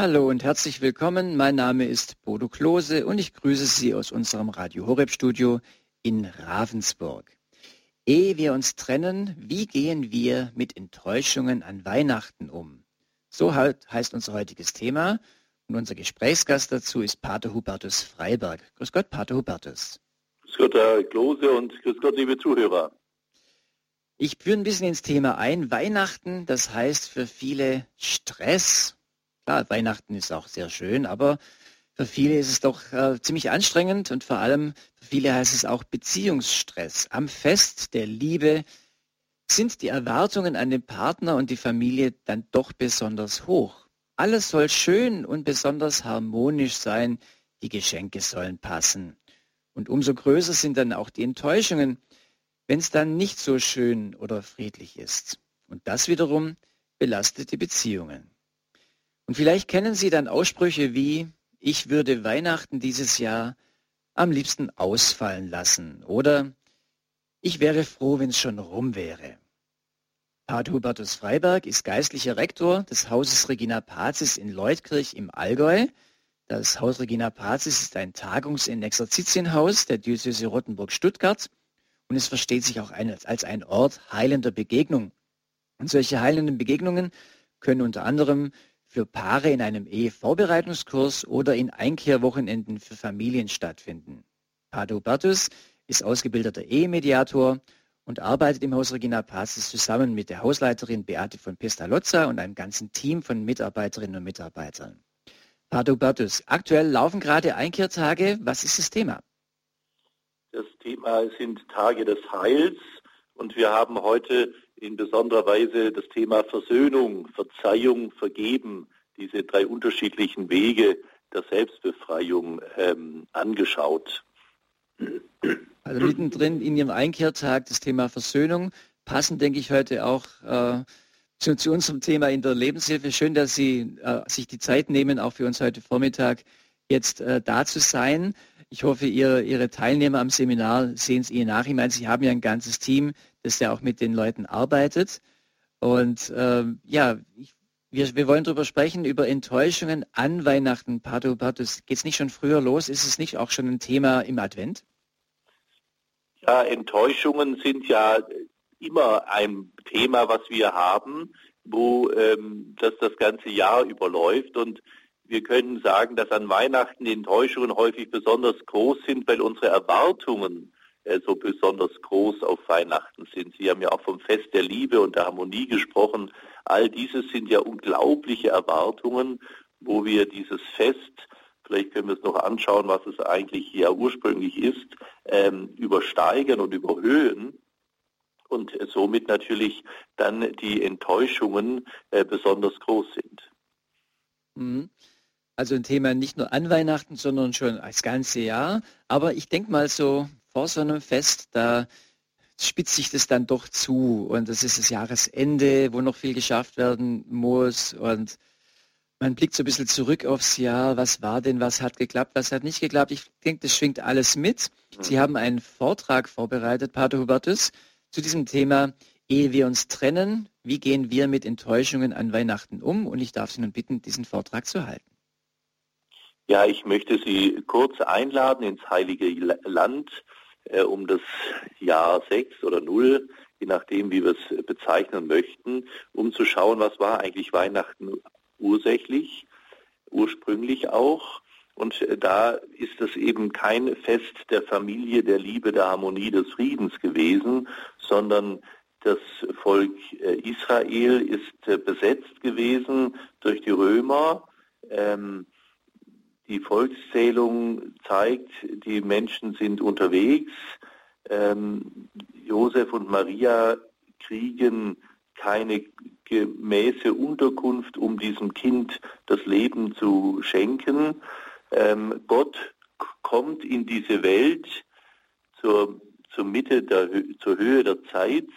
Hallo und herzlich willkommen. Mein Name ist Bodo Klose und ich grüße Sie aus unserem Radio Horeb Studio in Ravensburg. Ehe wir uns trennen, wie gehen wir mit Enttäuschungen an Weihnachten um? So halt heißt unser heutiges Thema und unser Gesprächsgast dazu ist Pater Hubertus Freiberg. Grüß Gott, Pater Hubertus. Grüß Gott, Herr Klose und grüß Gott, liebe Zuhörer. Ich führe ein bisschen ins Thema ein. Weihnachten, das heißt für viele Stress, Klar, Weihnachten ist auch sehr schön, aber für viele ist es doch äh, ziemlich anstrengend und vor allem für viele heißt es auch Beziehungsstress. Am Fest der Liebe sind die Erwartungen an den Partner und die Familie dann doch besonders hoch. Alles soll schön und besonders harmonisch sein, die Geschenke sollen passen. Und umso größer sind dann auch die Enttäuschungen, wenn es dann nicht so schön oder friedlich ist. Und das wiederum belastet die Beziehungen. Und vielleicht kennen Sie dann Aussprüche wie, ich würde Weihnachten dieses Jahr am liebsten ausfallen lassen oder ich wäre froh, wenn es schon rum wäre. Pater Hubertus Freiberg ist geistlicher Rektor des Hauses Regina Pazis in Leutkirch im Allgäu. Das Haus Regina Pazis ist ein Tagungs- und Exerzitienhaus der Diözese Rottenburg-Stuttgart und es versteht sich auch als ein Ort heilender Begegnung. Und solche heilenden Begegnungen können unter anderem für Paare in einem Ehevorbereitungskurs oder in Einkehrwochenenden für Familien stattfinden. Pato Bertus ist ausgebildeter Ehemediator und arbeitet im Haus Regina Pazis zusammen mit der Hausleiterin Beate von Pestalozza und einem ganzen Team von Mitarbeiterinnen und Mitarbeitern. Pato Bertus, aktuell laufen gerade Einkehrtage. Was ist das Thema? Das Thema sind Tage des Heils und wir haben heute in besonderer Weise das Thema Versöhnung, Verzeihung, Vergeben, diese drei unterschiedlichen Wege der Selbstbefreiung ähm, angeschaut. Also mittendrin in Ihrem Einkehrtag das Thema Versöhnung, passend denke ich heute auch äh, zu, zu, unserem Thema in der Lebenshilfe. Schön, dass Sie äh, sich die Zeit nehmen, auch für uns heute Vormittag jetzt äh, da zu sein. Ich hoffe, ihr, Ihre Teilnehmer am Seminar sehen es Ihnen nach. Ich meine, Sie haben ja ein ganzes Team, das ja auch mit den Leuten arbeitet. Und ähm, ja, ich, wir, wir wollen darüber sprechen, über Enttäuschungen an Weihnachten. Pato Bartus, geht es nicht schon früher los? Ist es nicht auch schon ein Thema im Advent? Ja, Enttäuschungen sind ja immer ein Thema, was wir haben, wo ähm, das das ganze Jahr überläuft. Und wir können sagen, dass an Weihnachten die Enttäuschungen häufig besonders groß sind, weil unsere Erwartungen äh, so besonders groß auf Weihnachten sind. Sie haben ja auch vom Fest der Liebe und der Harmonie gesprochen. All dieses sind ja unglaubliche Erwartungen, wo wir dieses Fest, vielleicht können wir es noch anschauen, was es eigentlich ja ursprünglich ist, ähm, übersteigern und überhöhen und somit natürlich dann die Enttäuschungen äh, besonders groß sind. Mhm. Also ein Thema nicht nur an Weihnachten, sondern schon das ganze Jahr. Aber ich denke mal so vor so einem Fest, da spitzt sich das dann doch zu. Und das ist das Jahresende, wo noch viel geschafft werden muss. Und man blickt so ein bisschen zurück aufs Jahr. Was war denn, was hat geklappt, was hat nicht geklappt? Ich denke, das schwingt alles mit. Sie mhm. haben einen Vortrag vorbereitet, Pater Hubertus, zu diesem Thema, ehe wir uns trennen, wie gehen wir mit Enttäuschungen an Weihnachten um? Und ich darf Sie nun bitten, diesen Vortrag zu halten. Ja, ich möchte Sie kurz einladen ins Heilige Land äh, um das Jahr 6 oder 0, je nachdem, wie wir es bezeichnen möchten, um zu schauen, was war eigentlich Weihnachten ursächlich, ursprünglich auch. Und äh, da ist es eben kein Fest der Familie, der Liebe, der Harmonie, des Friedens gewesen, sondern das Volk äh, Israel ist besetzt gewesen durch die Römer. Ähm, die Volkszählung zeigt, die Menschen sind unterwegs. Ähm, Josef und Maria kriegen keine gemäße Unterkunft, um diesem Kind das Leben zu schenken. Ähm, Gott kommt in diese Welt zur, zur Mitte, der, zur Höhe der Zeit.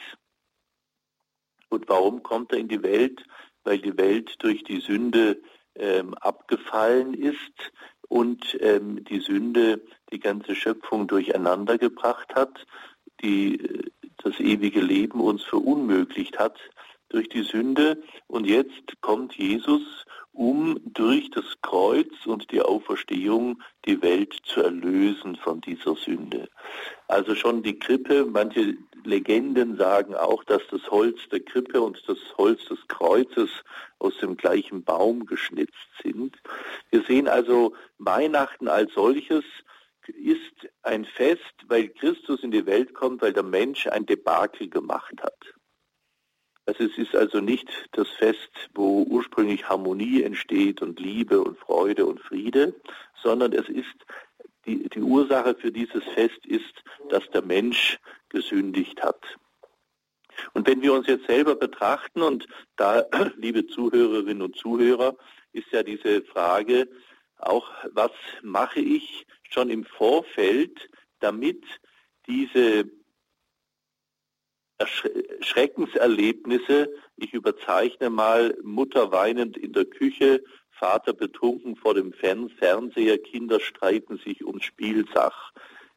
Und warum kommt er in die Welt? Weil die Welt durch die Sünde ähm, abgefallen ist und ähm, die Sünde die ganze Schöpfung durcheinander gebracht hat, die äh, das ewige Leben uns verunmöglicht hat durch die Sünde. Und jetzt kommt Jesus, um durch das Kreuz und die Auferstehung die Welt zu erlösen von dieser Sünde. Also schon die Krippe, manche Legenden sagen auch, dass das Holz der Krippe und das Holz des Kreuzes aus dem gleichen Baum geschnitzt sind. Wir sehen also Weihnachten als solches ist ein Fest, weil Christus in die Welt kommt, weil der Mensch ein Debakel gemacht hat. Also es ist also nicht das Fest, wo ursprünglich Harmonie entsteht und Liebe und Freude und Friede, sondern es ist die, die Ursache für dieses Fest ist, dass der Mensch gesündigt hat. Und wenn wir uns jetzt selber betrachten, und da, liebe Zuhörerinnen und Zuhörer, ist ja diese Frage auch, was mache ich schon im Vorfeld, damit diese Schreckenserlebnisse, ich überzeichne mal Mutter weinend in der Küche, Vater betrunken vor dem Fernseher, Kinder streiten sich ums Spielsach.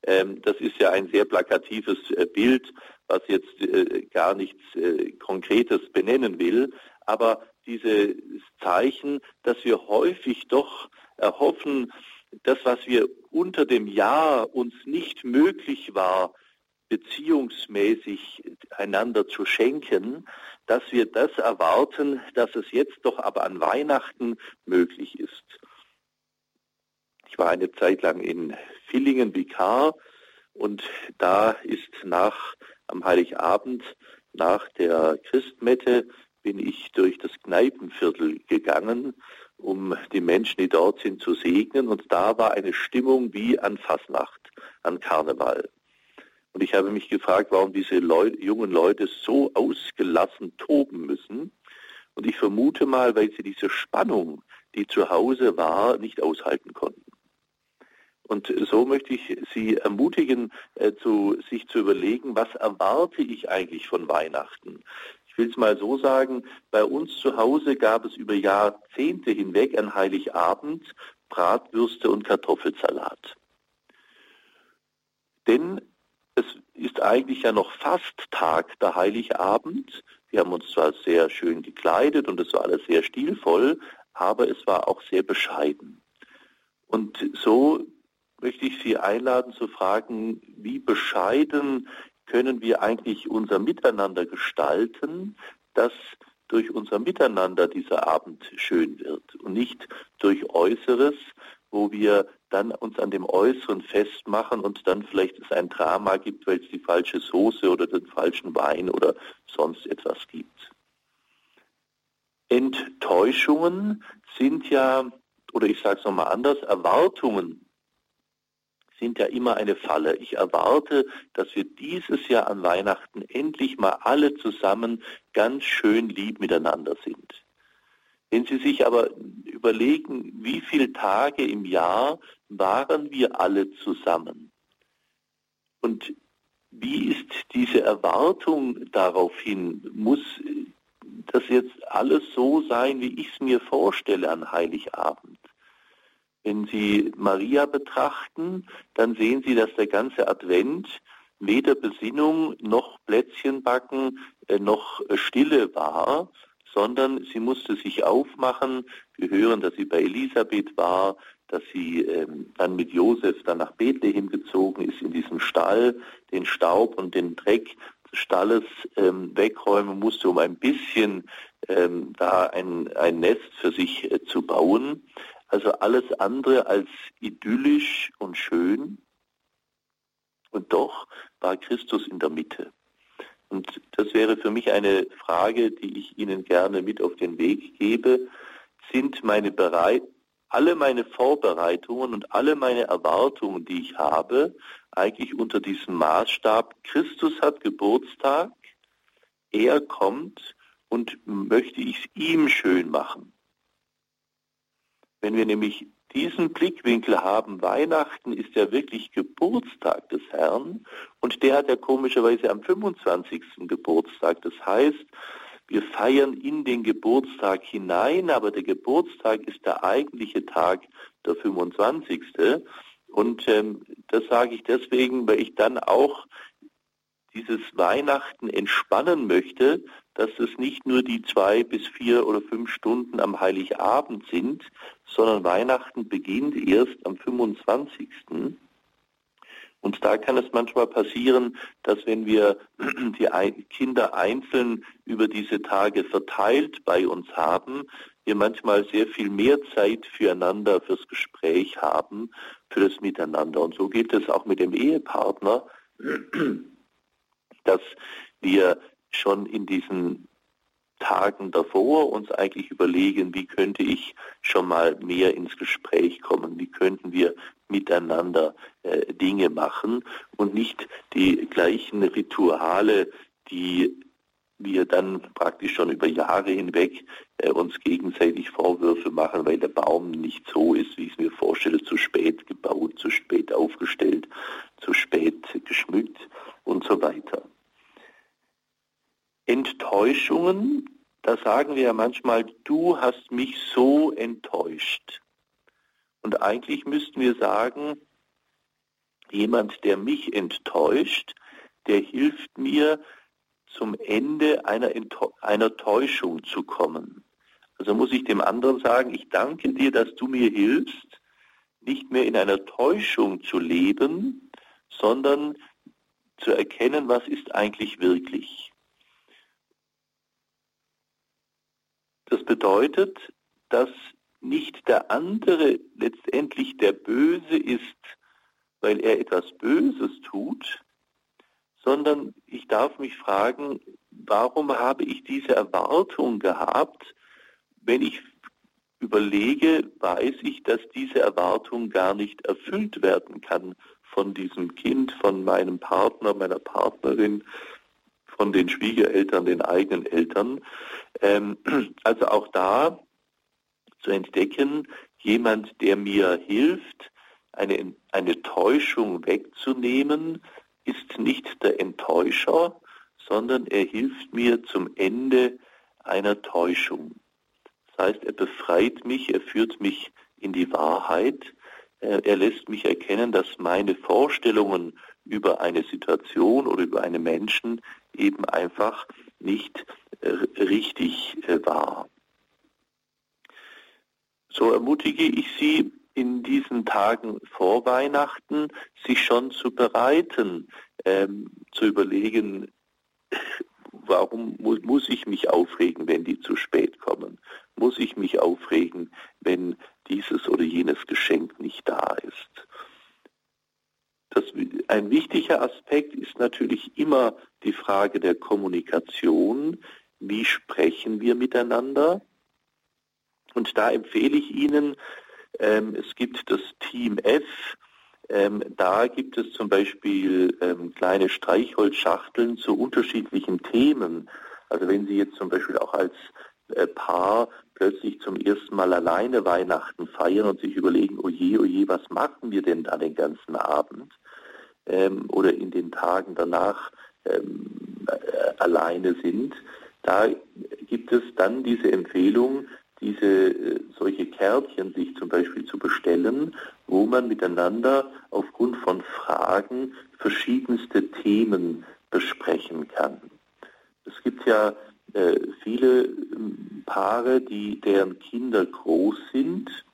Ähm, das ist ja ein sehr plakatives äh, Bild, was jetzt äh, gar nichts äh, Konkretes benennen will. Aber dieses Zeichen, dass wir häufig doch erhoffen, das, was wir unter dem Jahr uns nicht möglich war, beziehungsmäßig einander zu schenken, dass wir das erwarten, dass es jetzt doch aber an Weihnachten möglich ist. Ich war eine Zeit lang in Villingen Vikar und da ist nach am Heiligabend, nach der Christmette, bin ich durch das Kneipenviertel gegangen, um die Menschen, die dort sind, zu segnen. Und da war eine Stimmung wie an Fasnacht, an Karneval. Und ich habe mich gefragt, warum diese Leu jungen Leute so ausgelassen toben müssen. Und ich vermute mal, weil sie diese Spannung, die zu Hause war, nicht aushalten konnten. Und so möchte ich Sie ermutigen, äh, zu, sich zu überlegen, was erwarte ich eigentlich von Weihnachten? Ich will es mal so sagen, bei uns zu Hause gab es über Jahrzehnte hinweg an Heiligabend Bratwürste und Kartoffelsalat. Denn es ist eigentlich ja noch fast Tag der Heiligabend. Wir haben uns zwar sehr schön gekleidet und es war alles sehr stilvoll, aber es war auch sehr bescheiden. Und so möchte ich Sie einladen zu fragen, wie bescheiden können wir eigentlich unser Miteinander gestalten, dass durch unser Miteinander dieser Abend schön wird und nicht durch Äußeres, wo wir dann uns an dem Äußeren festmachen und dann vielleicht es ein Drama gibt, weil es die falsche Soße oder den falschen Wein oder sonst etwas gibt. Enttäuschungen sind ja, oder ich sage es nochmal anders, Erwartungen sind ja immer eine Falle. Ich erwarte, dass wir dieses Jahr an Weihnachten endlich mal alle zusammen ganz schön lieb miteinander sind. Wenn Sie sich aber überlegen, wie viele Tage im Jahr waren wir alle zusammen? Und wie ist diese Erwartung daraufhin? Muss das jetzt alles so sein, wie ich es mir vorstelle an Heiligabend? Wenn Sie Maria betrachten, dann sehen Sie, dass der ganze Advent weder Besinnung noch Plätzchenbacken äh, noch Stille war, sondern sie musste sich aufmachen. Wir hören, dass sie bei Elisabeth war, dass sie ähm, dann mit Josef dann nach Bethlehem gezogen ist, in diesem Stall, den Staub und den Dreck des Stalles ähm, wegräumen musste, um ein bisschen ähm, da ein, ein Nest für sich äh, zu bauen. Also alles andere als idyllisch und schön. Und doch war Christus in der Mitte. Und das wäre für mich eine Frage, die ich Ihnen gerne mit auf den Weg gebe. Sind meine bereit, alle meine Vorbereitungen und alle meine Erwartungen, die ich habe, eigentlich unter diesem Maßstab, Christus hat Geburtstag, er kommt und möchte ich es ihm schön machen. Wenn wir nämlich diesen Blickwinkel haben, Weihnachten ist ja wirklich Geburtstag des Herrn und der hat ja komischerweise am 25. Geburtstag. Das heißt, wir feiern in den Geburtstag hinein, aber der Geburtstag ist der eigentliche Tag, der 25. Und ähm, das sage ich deswegen, weil ich dann auch dieses Weihnachten entspannen möchte, dass es nicht nur die zwei bis vier oder fünf Stunden am Heiligabend sind, sondern Weihnachten beginnt erst am 25. Und da kann es manchmal passieren, dass wenn wir die Kinder einzeln über diese Tage verteilt bei uns haben, wir manchmal sehr viel mehr Zeit füreinander, fürs Gespräch haben, für das Miteinander. Und so geht es auch mit dem Ehepartner, dass wir schon in diesen Tagen davor uns eigentlich überlegen, wie könnte ich schon mal mehr ins Gespräch kommen, wie könnten wir miteinander äh, Dinge machen und nicht die gleichen Rituale, die wir dann praktisch schon über Jahre hinweg äh, uns gegenseitig Vorwürfe machen, weil der Baum nicht so ist, wie ich es mir vorstelle, zu spät gebaut, zu spät aufgestellt, zu spät geschmückt und so weiter. Enttäuschungen, da sagen wir ja manchmal, du hast mich so enttäuscht. Und eigentlich müssten wir sagen, jemand, der mich enttäuscht, der hilft mir, zum Ende einer, einer Täuschung zu kommen. Also muss ich dem anderen sagen, ich danke dir, dass du mir hilfst, nicht mehr in einer Täuschung zu leben, sondern zu erkennen, was ist eigentlich wirklich. Das bedeutet, dass nicht der andere letztendlich der Böse ist, weil er etwas Böses tut, sondern ich darf mich fragen, warum habe ich diese Erwartung gehabt? Wenn ich überlege, weiß ich, dass diese Erwartung gar nicht erfüllt werden kann von diesem Kind, von meinem Partner, meiner Partnerin, von den Schwiegereltern, den eigenen Eltern. Ähm, also auch da zu entdecken, jemand, der mir hilft, eine, eine Täuschung wegzunehmen, ist nicht der Enttäuscher, sondern er hilft mir zum Ende einer Täuschung. Das heißt, er befreit mich, er führt mich in die Wahrheit, er lässt mich erkennen, dass meine Vorstellungen über eine Situation oder über einen Menschen eben einfach nicht äh, richtig äh, war. So ermutige ich Sie, in diesen Tagen vor Weihnachten sich schon zu bereiten, ähm, zu überlegen, warum mu muss ich mich aufregen, wenn die zu spät kommen? Muss ich mich aufregen, wenn dieses oder jenes Geschenk nicht da ist? Das, ein wichtiger Aspekt ist natürlich immer die Frage der Kommunikation. Wie sprechen wir miteinander? Und da empfehle ich Ihnen, ähm, es gibt das Team F. Ähm, da gibt es zum Beispiel ähm, kleine Streichholzschachteln zu unterschiedlichen Themen. Also wenn Sie jetzt zum Beispiel auch als äh, Paar plötzlich zum ersten Mal alleine Weihnachten feiern und sich überlegen, oje, oje, was machen wir denn da den ganzen Abend? Ähm, oder in den Tagen danach ähm, äh, alleine sind, da gibt es dann diese Empfehlung, diese äh, solche Kärtchen sich zum Beispiel zu bestellen, wo man miteinander aufgrund von Fragen verschiedenste Themen besprechen kann. Es gibt ja äh, viele ähm, Paare, die deren Kinder groß sind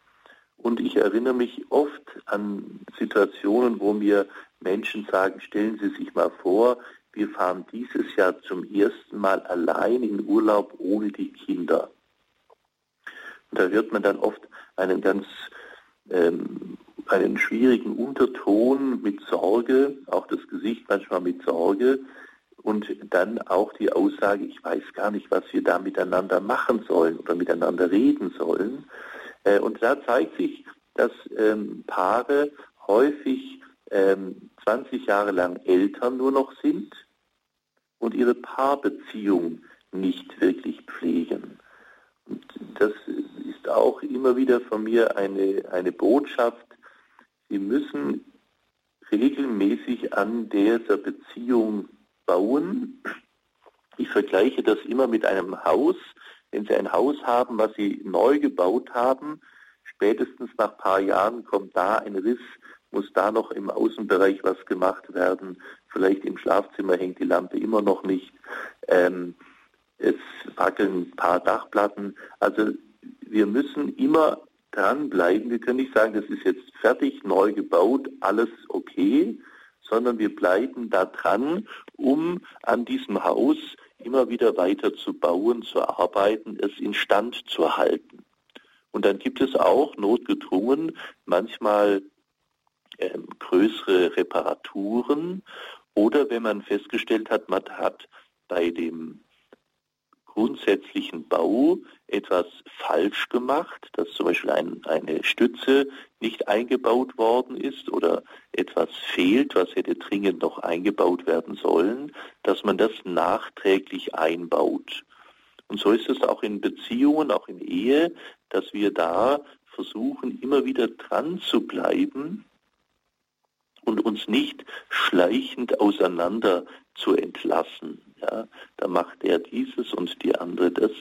und ich erinnere mich oft an Situationen, wo mir Menschen sagen, stellen Sie sich mal vor, wir fahren dieses Jahr zum ersten Mal allein in Urlaub ohne die Kinder. Und da wird man dann oft einen ganz ähm, einen schwierigen Unterton mit Sorge, auch das Gesicht manchmal mit Sorge und dann auch die Aussage, ich weiß gar nicht, was wir da miteinander machen sollen oder miteinander reden sollen. Äh, und da zeigt sich, dass ähm, Paare häufig ähm, 20 Jahre lang Eltern nur noch sind und ihre Paarbeziehung nicht wirklich pflegen. Und das ist auch immer wieder von mir eine, eine Botschaft. Sie müssen regelmäßig an dieser Beziehung bauen. Ich vergleiche das immer mit einem Haus. Wenn Sie ein Haus haben, was Sie neu gebaut haben, spätestens nach ein paar Jahren kommt da ein Riss, muss da noch im Außenbereich was gemacht werden. Vielleicht im Schlafzimmer hängt die Lampe immer noch nicht. Ähm, es wackeln ein paar Dachplatten. Also wir müssen immer dranbleiben. Wir können nicht sagen, das ist jetzt fertig, neu gebaut, alles okay, sondern wir bleiben da dran, um an diesem Haus immer wieder weiter zu bauen, zu arbeiten, es instand zu halten. Und dann gibt es auch notgedrungen manchmal ähm, größere Reparaturen oder wenn man festgestellt hat, man hat bei dem grundsätzlichen Bau etwas falsch gemacht, dass zum Beispiel ein, eine Stütze nicht eingebaut worden ist oder etwas fehlt, was hätte dringend noch eingebaut werden sollen, dass man das nachträglich einbaut. Und so ist es auch in Beziehungen, auch in Ehe, dass wir da versuchen, immer wieder dran zu bleiben und uns nicht schleichend auseinander zu entlassen. Ja, da macht er dieses und die andere das,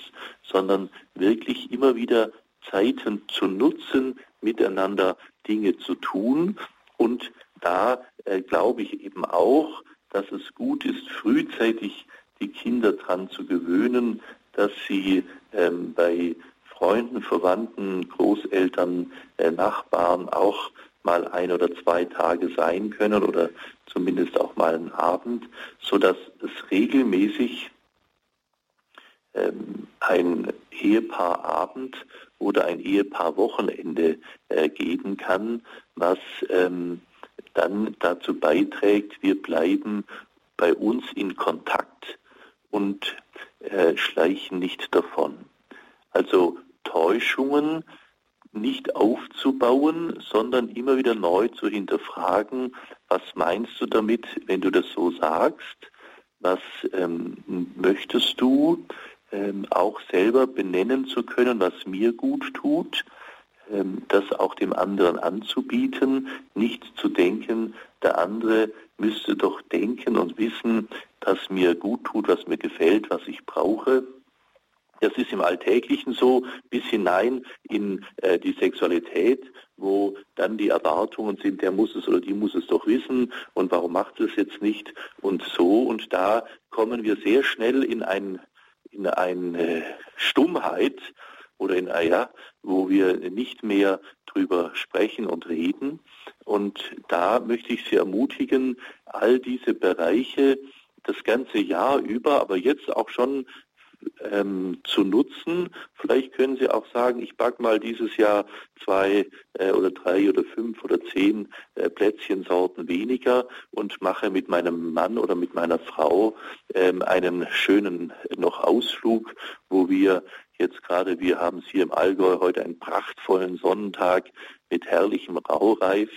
sondern wirklich immer wieder Zeiten zu nutzen, miteinander Dinge zu tun. Und da äh, glaube ich eben auch, dass es gut ist, frühzeitig die Kinder daran zu gewöhnen, dass sie ähm, bei Freunden, Verwandten, Großeltern, äh, Nachbarn auch mal ein oder zwei Tage sein können oder zumindest auch mal einen Abend, so dass es regelmäßig ähm, ein Ehepaarabend oder ein Ehepaarwochenende äh, geben kann, was ähm, dann dazu beiträgt, wir bleiben bei uns in Kontakt und äh, schleichen nicht davon. Also Täuschungen nicht aufzubauen, sondern immer wieder neu zu hinterfragen, was meinst du damit, wenn du das so sagst, was ähm, möchtest du, ähm, auch selber benennen zu können, was mir gut tut, ähm, das auch dem anderen anzubieten, nicht zu denken, der andere müsste doch denken und wissen, was mir gut tut, was mir gefällt, was ich brauche, das ist im Alltäglichen so, bis hinein in äh, die Sexualität, wo dann die Erwartungen sind, der muss es oder die muss es doch wissen und warum macht es jetzt nicht und so. Und da kommen wir sehr schnell in, ein, in eine Stummheit oder in ja, wo wir nicht mehr drüber sprechen und reden. Und da möchte ich Sie ermutigen, all diese Bereiche das ganze Jahr über, aber jetzt auch schon ähm, zu nutzen. Vielleicht können Sie auch sagen, ich backe mal dieses Jahr zwei äh, oder drei oder fünf oder zehn äh, Plätzchensorten weniger und mache mit meinem Mann oder mit meiner Frau ähm, einen schönen noch Ausflug, wo wir jetzt gerade, wir haben es hier im Allgäu heute einen prachtvollen Sonnentag mit herrlichem Raureif,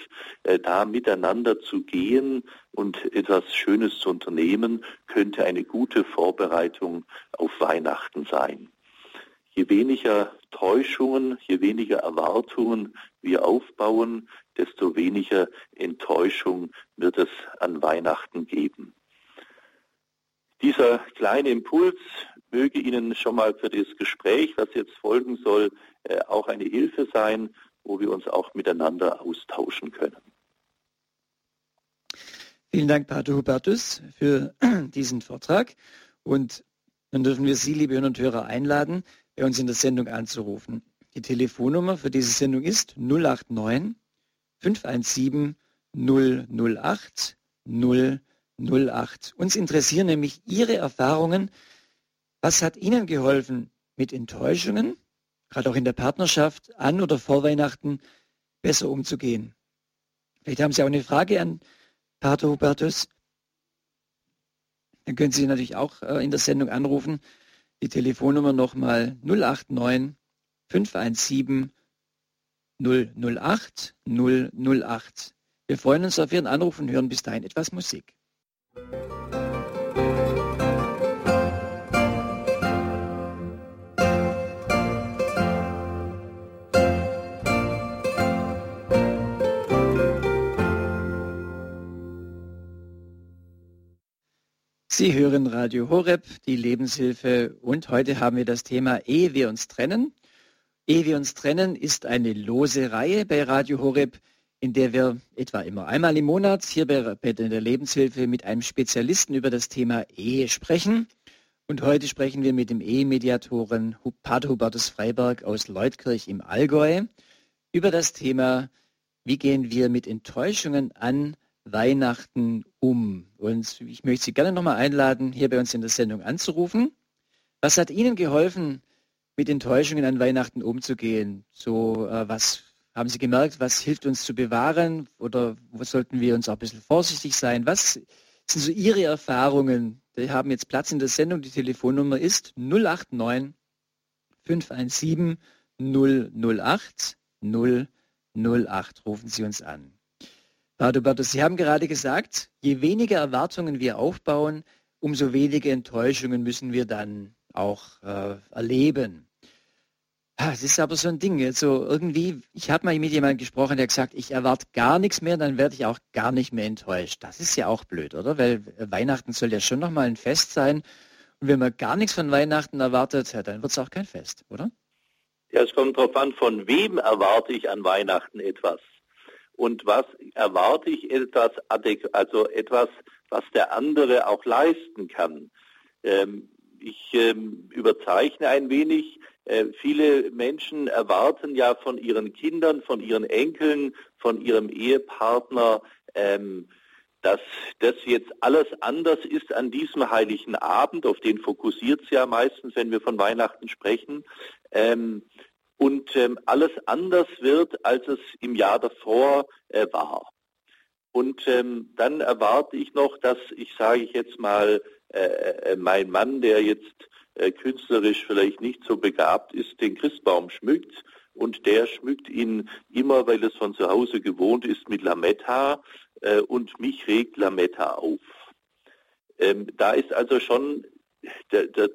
äh, da miteinander zu gehen und etwas Schönes zu unternehmen, könnte eine gute Vorbereitung auf Weihnachten sein. Je weniger Täuschungen, je weniger Erwartungen wir aufbauen, desto weniger Enttäuschung wird es an Weihnachten geben. Dieser kleine Impuls möge Ihnen schon mal für das Gespräch, was jetzt folgen soll, äh, auch eine Hilfe sein, wo wir uns auch miteinander austauschen können. Vielen Dank, Pater Hubertus, für diesen Vortrag. Und dann dürfen wir Sie, liebe Hörer und Hörer, einladen, bei uns in der Sendung anzurufen. Die Telefonnummer für diese Sendung ist 089 517 008 008. Uns interessieren nämlich Ihre Erfahrungen. Was hat Ihnen geholfen mit Enttäuschungen? Gerade auch in der Partnerschaft, an oder vor Weihnachten besser umzugehen. Vielleicht haben Sie auch eine Frage an Pater Hubertus. Dann können Sie natürlich auch äh, in der Sendung anrufen. Die Telefonnummer nochmal 089 517 008 008. Wir freuen uns auf Ihren Anruf und hören bis dahin etwas Musik. Sie hören Radio Horeb, die Lebenshilfe und heute haben wir das Thema Ehe wir uns trennen. Ehe wir uns trennen ist eine lose Reihe bei Radio Horeb, in der wir etwa immer einmal im Monat hier bei, der Lebenshilfe mit einem Spezialisten über das Thema Ehe sprechen. Und heute sprechen wir mit dem Ehemediatoren Pater Hubertus Freiberg aus Leutkirch im Allgäu über das Thema, wie gehen wir mit Enttäuschungen an Weihnachten um. Und ich möchte Sie gerne nochmal einladen, hier bei uns in der Sendung anzurufen. Was hat Ihnen geholfen, mit Enttäuschungen an Weihnachten umzugehen? So, äh, was haben Sie gemerkt, was hilft uns zu bewahren oder wo sollten wir uns auch ein bisschen vorsichtig sein? Was sind so Ihre Erfahrungen? Wir haben jetzt Platz in der Sendung. Die Telefonnummer ist 089 517 008 008. Rufen Sie uns an. Bertus, Sie haben gerade gesagt, je weniger Erwartungen wir aufbauen, umso weniger Enttäuschungen müssen wir dann auch äh, erleben. Es ist aber so ein Ding. Also irgendwie, ich habe mal mit jemandem gesprochen, der gesagt, ich erwarte gar nichts mehr, dann werde ich auch gar nicht mehr enttäuscht. Das ist ja auch blöd, oder? Weil Weihnachten soll ja schon nochmal ein Fest sein. Und wenn man gar nichts von Weihnachten erwartet, dann wird es auch kein Fest, oder? Ja, es kommt darauf an, von wem erwarte ich an Weihnachten etwas. Und was erwarte ich etwas, also etwas, was der andere auch leisten kann. Ähm, ich ähm, überzeichne ein wenig. Äh, viele Menschen erwarten ja von ihren Kindern, von ihren Enkeln, von ihrem Ehepartner, ähm, dass das jetzt alles anders ist an diesem heiligen Abend, auf den fokussiert es ja meistens, wenn wir von Weihnachten sprechen, ähm, und ähm, alles anders wird, als es im Jahr davor äh, war. Und ähm, dann erwarte ich noch, dass ich sage ich jetzt mal, äh, äh mein Mann, der jetzt äh, künstlerisch vielleicht nicht so begabt ist, den Christbaum schmückt und der schmückt ihn immer, weil es von zu Hause gewohnt ist, mit Lametta äh, und mich regt Lametta auf. Ähm, da ist also schon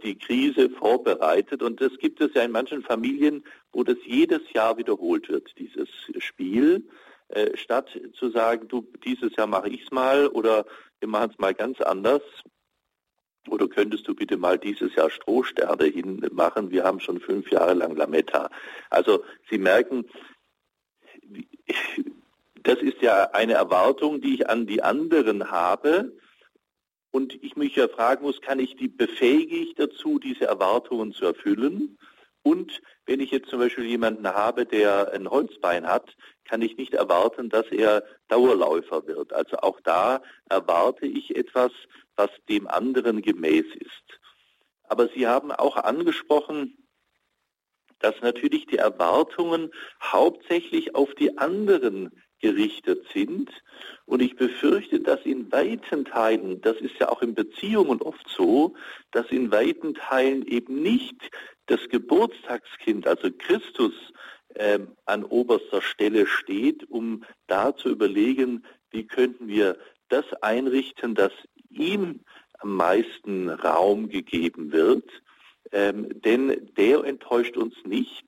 die Krise vorbereitet und das gibt es ja in manchen Familien, wo das jedes Jahr wiederholt wird, dieses Spiel. Äh, statt zu sagen, du, dieses Jahr mache ich es mal oder wir machen es mal ganz anders, oder könntest du bitte mal dieses Jahr Strohsterne hinmachen? Wir haben schon fünf Jahre lang Lametta. Also Sie merken, das ist ja eine Erwartung, die ich an die anderen habe. Und ich mich ja fragen muss, kann ich die, befähige ich dazu, diese Erwartungen zu erfüllen? Und wenn ich jetzt zum Beispiel jemanden habe, der ein Holzbein hat, kann ich nicht erwarten, dass er Dauerläufer wird. Also auch da erwarte ich etwas, was dem anderen gemäß ist. Aber Sie haben auch angesprochen, dass natürlich die Erwartungen hauptsächlich auf die anderen gerichtet sind. Und ich befürchte, dass in weiten Teilen, das ist ja auch in Beziehungen oft so, dass in weiten Teilen eben nicht das Geburtstagskind, also Christus, äh, an oberster Stelle steht, um da zu überlegen, wie könnten wir das einrichten, dass ihm am meisten Raum gegeben wird. Ähm, denn der enttäuscht uns nicht.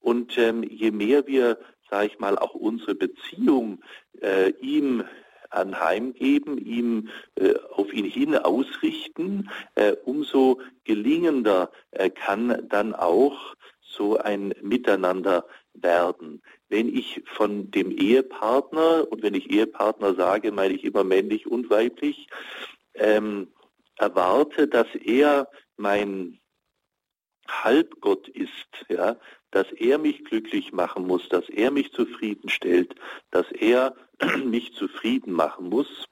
Und ähm, je mehr wir, sage ich mal, auch unsere Beziehung äh, ihm anheimgeben, ihm äh, auf ihn hin ausrichten, äh, umso gelingender äh, kann dann auch so ein Miteinander werden. Wenn ich von dem Ehepartner, und wenn ich Ehepartner sage, meine ich immer männlich und weiblich, ähm, erwarte, dass er mein Halbgott ist, ja, dass er mich glücklich machen muss, dass er mich zufriedenstellt, dass er mich zufrieden machen muss,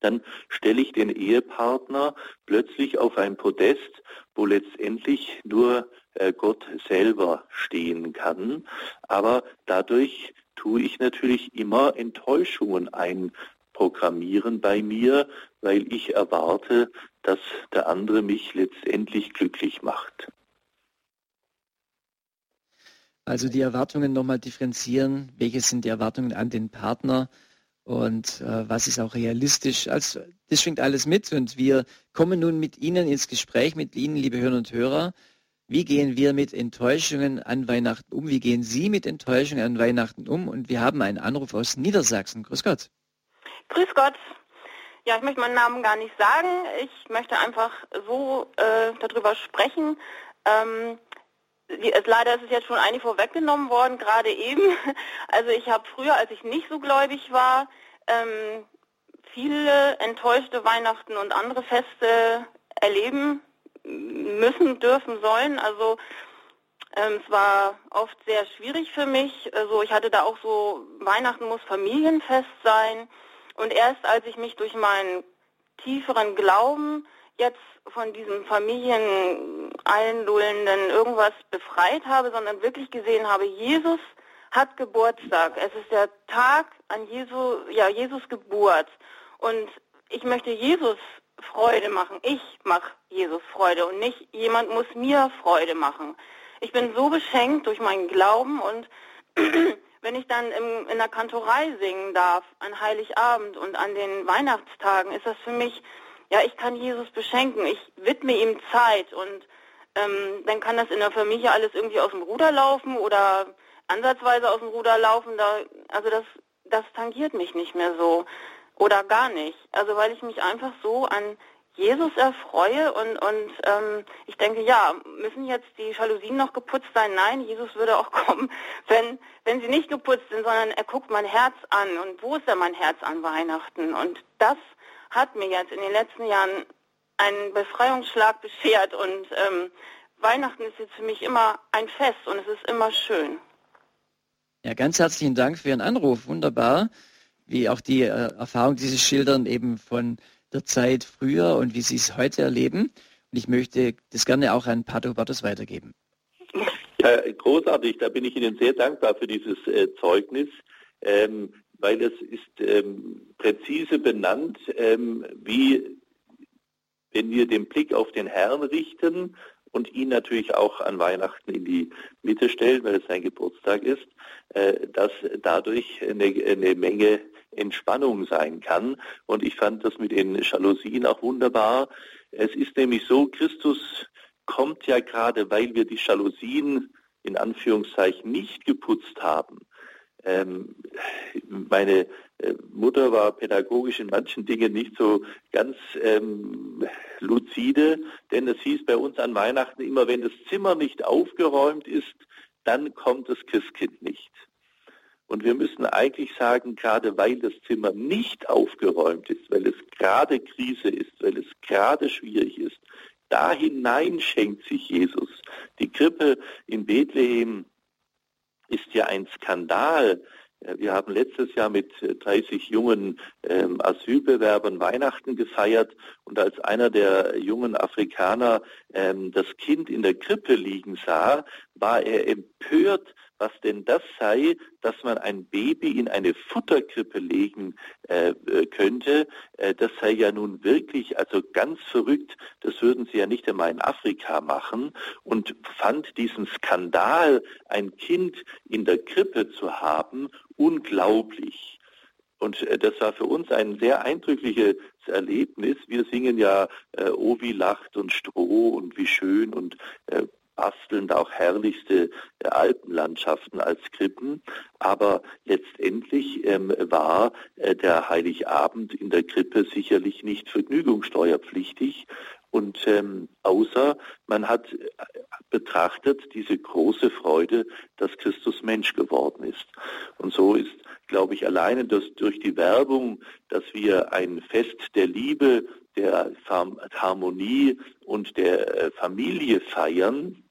dann stelle ich den Ehepartner plötzlich auf ein Podest, wo letztendlich nur äh, Gott selber stehen kann. Aber dadurch tue ich natürlich immer Enttäuschungen einprogrammieren bei mir, weil ich erwarte, dass der andere mich letztendlich glücklich macht. Also die Erwartungen nochmal differenzieren. Welche sind die Erwartungen an den Partner? Und äh, was ist auch realistisch? Also das schwingt alles mit und wir kommen nun mit Ihnen ins Gespräch, mit Ihnen, liebe Hörer und Hörer. Wie gehen wir mit Enttäuschungen an Weihnachten um? Wie gehen Sie mit Enttäuschungen an Weihnachten um? Und wir haben einen Anruf aus Niedersachsen. Grüß Gott. Grüß Gott. Ja, ich möchte meinen Namen gar nicht sagen. Ich möchte einfach so äh, darüber sprechen. Ähm, leider ist es jetzt schon einig vorweggenommen worden, gerade eben. Also ich habe früher, als ich nicht so gläubig war, ähm, viele enttäuschte Weihnachten und andere Feste erleben müssen, dürfen, sollen. Also ähm, es war oft sehr schwierig für mich. Also ich hatte da auch so, Weihnachten muss Familienfest sein. Und erst als ich mich durch meinen tieferen Glauben jetzt von diesem familieneinlullenden irgendwas befreit habe, sondern wirklich gesehen habe, Jesus hat Geburtstag. Es ist der Tag an Jesu, ja, Jesus Geburt. Und ich möchte Jesus Freude machen. Ich mache Jesus Freude und nicht jemand muss mir Freude machen. Ich bin so beschenkt durch meinen Glauben und wenn ich dann im, in der Kantorei singen darf, an Heiligabend und an den Weihnachtstagen, ist das für mich, ja, ich kann Jesus beschenken. Ich widme ihm Zeit und ähm, dann kann das in der Familie alles irgendwie aus dem Ruder laufen oder ansatzweise aus dem Ruder laufen. Da, also das, das tangiert mich nicht mehr so oder gar nicht. Also weil ich mich einfach so an Jesus erfreue und, und ähm, ich denke, ja, müssen jetzt die Jalousien noch geputzt sein? Nein, Jesus würde auch kommen, wenn, wenn sie nicht geputzt sind, sondern er guckt mein Herz an. Und wo ist denn mein Herz an Weihnachten? Und das hat mir jetzt in den letzten Jahren einen Befreiungsschlag beschert und ähm, Weihnachten ist jetzt für mich immer ein Fest und es ist immer schön. Ja, ganz herzlichen Dank für Ihren Anruf. Wunderbar, wie auch die äh, Erfahrung, die Sie schildern, eben von der Zeit früher und wie Sie es heute erleben. Und ich möchte das gerne auch an Pato Bartos weitergeben. Ja, großartig. Da bin ich Ihnen sehr dankbar für dieses äh, Zeugnis, ähm, weil es ist ähm, präzise benannt, ähm, wie wenn wir den Blick auf den Herrn richten und ihn natürlich auch an Weihnachten in die Mitte stellen, weil es sein Geburtstag ist, äh, dass dadurch eine, eine Menge Entspannung sein kann. Und ich fand das mit den Jalousien auch wunderbar. Es ist nämlich so, Christus kommt ja gerade, weil wir die Jalousien in Anführungszeichen nicht geputzt haben. Ähm, meine äh, Mutter war pädagogisch in manchen Dingen nicht so ganz ähm, lucide, denn es hieß bei uns an Weihnachten immer, wenn das Zimmer nicht aufgeräumt ist, dann kommt das Christkind nicht. Und wir müssen eigentlich sagen, gerade weil das Zimmer nicht aufgeräumt ist, weil es gerade Krise ist, weil es gerade schwierig ist, da hinein schenkt sich Jesus. Die Krippe in Bethlehem ist ja ein Skandal. Wir haben letztes Jahr mit 30 jungen ähm, Asylbewerbern Weihnachten gefeiert und als einer der jungen Afrikaner ähm, das Kind in der Krippe liegen sah, war er empört, was denn das sei, dass man ein Baby in eine Futterkrippe legen äh, äh, könnte. Äh, das sei ja nun wirklich also ganz verrückt. Das würden sie ja nicht einmal in Afrika machen und fand diesen Skandal, ein Kind in der Krippe zu haben, unglaublich. Und äh, das war für uns ein sehr eindrückliches Erlebnis. Wir singen ja äh, Oh, wie lacht und Stroh und wie schön und äh, basteln auch herrlichste äh, Alpenlandschaften als Krippen. Aber letztendlich ähm, war äh, der Heiligabend in der Krippe sicherlich nicht vergnügungssteuerpflichtig. Und ähm, außer man hat äh, betrachtet diese große Freude, dass Christus Mensch geworden ist. Und so ist, glaube ich, alleine dass durch die Werbung, dass wir ein Fest der Liebe, der Harmonie und der äh, Familie feiern,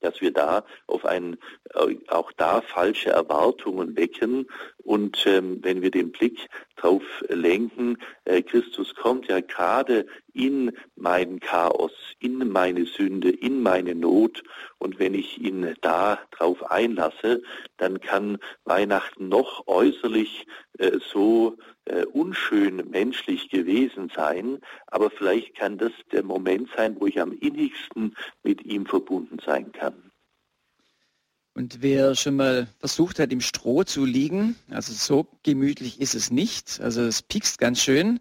dass wir da auf ein, äh, auch da falsche Erwartungen wecken und ähm, wenn wir den Blick darauf lenken, äh, Christus kommt ja gerade in mein Chaos, in meine Sünde, in meine Not und wenn ich ihn da drauf einlasse, dann kann Weihnachten noch äußerlich äh, so äh, unschön menschlich gewesen sein, aber vielleicht kann das der Moment sein, wo ich am innigsten mit ihm verbunden sein kann. Und wer schon mal versucht hat, im Stroh zu liegen, also so gemütlich ist es nicht. Also es piekst ganz schön.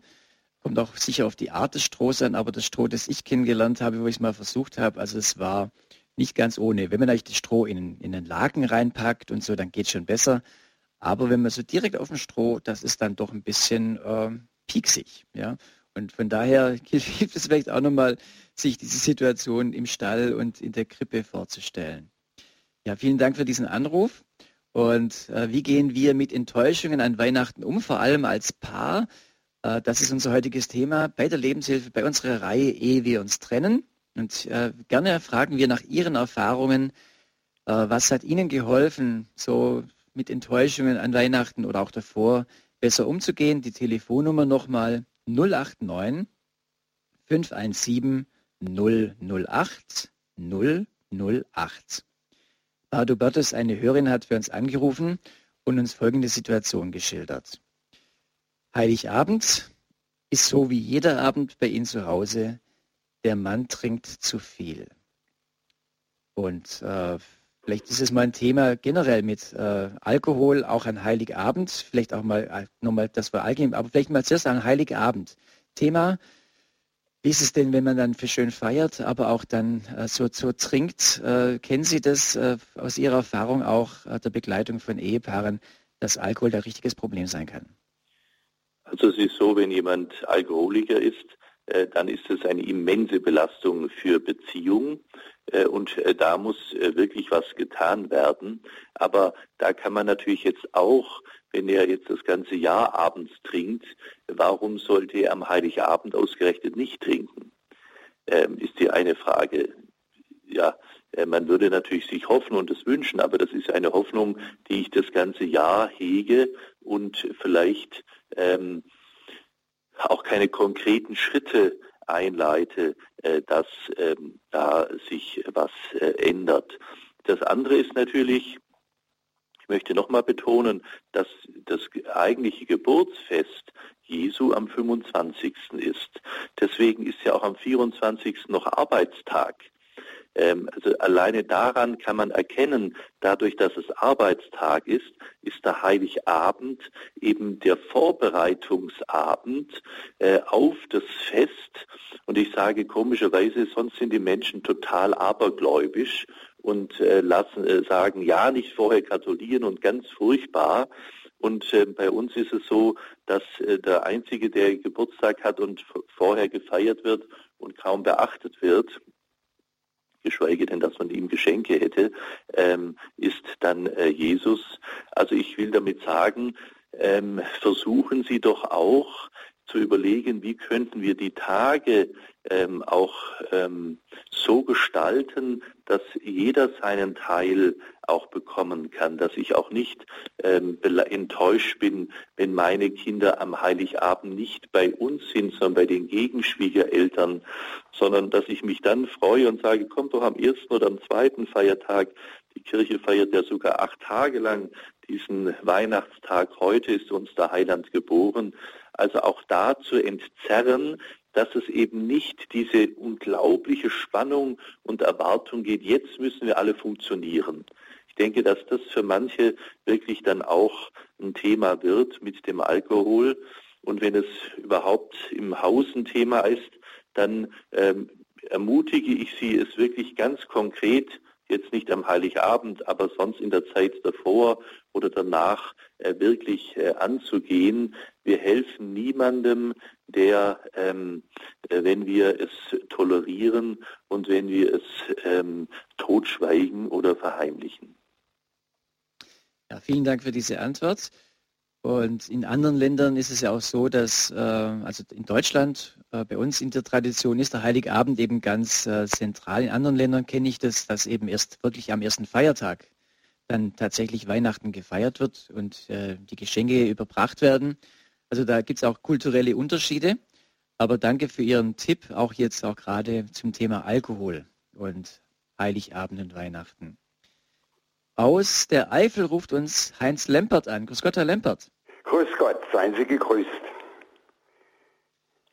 Kommt auch sicher auf die Art des Strohs an, aber das Stroh, das ich kennengelernt habe, wo ich es mal versucht habe, also es war nicht ganz ohne. Wenn man eigentlich das Stroh in, in den Laken reinpackt und so, dann geht es schon besser. Aber wenn man so direkt auf dem Stroh, das ist dann doch ein bisschen äh, pieksig. Ja? Und von daher hilft es vielleicht auch nochmal, sich diese Situation im Stall und in der Krippe vorzustellen. Ja, vielen Dank für diesen Anruf. Und äh, wie gehen wir mit Enttäuschungen an Weihnachten um, vor allem als Paar? Äh, das ist unser heutiges Thema bei der Lebenshilfe, bei unserer Reihe Ehe wir uns trennen. Und äh, gerne fragen wir nach Ihren Erfahrungen, äh, was hat Ihnen geholfen, so mit Enttäuschungen an Weihnachten oder auch davor besser umzugehen? Die Telefonnummer nochmal 089 517 008 008. Bardo Bertes, eine Hörerin, hat für uns angerufen und uns folgende Situation geschildert. Heiligabend ist so wie jeder Abend bei Ihnen zu Hause. Der Mann trinkt zu viel. Und äh, vielleicht ist es mal ein Thema generell mit äh, Alkohol, auch an Heiligabend. Vielleicht auch mal, äh, nochmal, das war allgemein, aber vielleicht mal zuerst an Heiligabend. Thema wie ist es denn, wenn man dann für schön feiert, aber auch dann äh, so, so trinkt? Äh, kennen Sie das äh, aus Ihrer Erfahrung auch äh, der Begleitung von Ehepaaren, dass Alkohol ein richtiges Problem sein kann? Also es ist so, wenn jemand Alkoholiker ist, äh, dann ist es eine immense Belastung für Beziehungen äh, und da muss wirklich was getan werden. Aber da kann man natürlich jetzt auch wenn er jetzt das ganze Jahr abends trinkt, warum sollte er am Heiligabend ausgerechnet nicht trinken? Ähm, ist die eine Frage. Ja, äh, man würde natürlich sich hoffen und es wünschen, aber das ist eine Hoffnung, die ich das ganze Jahr hege und vielleicht ähm, auch keine konkreten Schritte einleite, äh, dass ähm, da sich was äh, ändert. Das andere ist natürlich, ich möchte nochmal betonen, dass das eigentliche Geburtsfest Jesu am 25. ist. Deswegen ist ja auch am 24. noch Arbeitstag. Ähm, also alleine daran kann man erkennen, dadurch, dass es Arbeitstag ist, ist der Heiligabend eben der Vorbereitungsabend äh, auf das Fest. Und ich sage komischerweise, sonst sind die Menschen total abergläubisch und äh, lassen äh, sagen, ja, nicht vorher gratulieren und ganz furchtbar. Und äh, bei uns ist es so, dass äh, der Einzige, der Geburtstag hat und vorher gefeiert wird und kaum beachtet wird, geschweige denn, dass man ihm Geschenke hätte, ähm, ist dann äh, Jesus. Also ich will damit sagen, ähm, versuchen Sie doch auch zu überlegen, wie könnten wir die Tage ähm, auch ähm, so gestalten, dass jeder seinen Teil auch bekommen kann, dass ich auch nicht ähm, enttäuscht bin, wenn meine Kinder am Heiligabend nicht bei uns sind, sondern bei den Gegenschwiegereltern, sondern dass ich mich dann freue und sage, kommt doch am ersten oder am zweiten Feiertag. Die Kirche feiert ja sogar acht Tage lang diesen Weihnachtstag. Heute ist uns der Heiland geboren. Also auch da zu entzerren, dass es eben nicht diese unglaubliche Spannung und Erwartung geht, jetzt müssen wir alle funktionieren. Ich denke, dass das für manche wirklich dann auch ein Thema wird mit dem Alkohol. Und wenn es überhaupt im Haus ein Thema ist, dann ähm, ermutige ich Sie, es wirklich ganz konkret jetzt nicht am Heiligabend, aber sonst in der Zeit davor oder danach äh, wirklich äh, anzugehen. Wir helfen niemandem, der, ähm, äh, wenn wir es tolerieren und wenn wir es ähm, totschweigen oder verheimlichen. Ja, vielen Dank für diese Antwort. Und in anderen Ländern ist es ja auch so, dass, äh, also in Deutschland, äh, bei uns in der Tradition ist der Heiligabend eben ganz äh, zentral. In anderen Ländern kenne ich das, dass eben erst wirklich am ersten Feiertag dann tatsächlich Weihnachten gefeiert wird und die Geschenke überbracht werden. Also da gibt es auch kulturelle Unterschiede. Aber danke für Ihren Tipp, auch jetzt auch gerade zum Thema Alkohol und Heiligabend und Weihnachten. Aus der Eifel ruft uns Heinz Lempert an. Grüß Gott, Herr Lempert. Grüß Gott, seien Sie gegrüßt.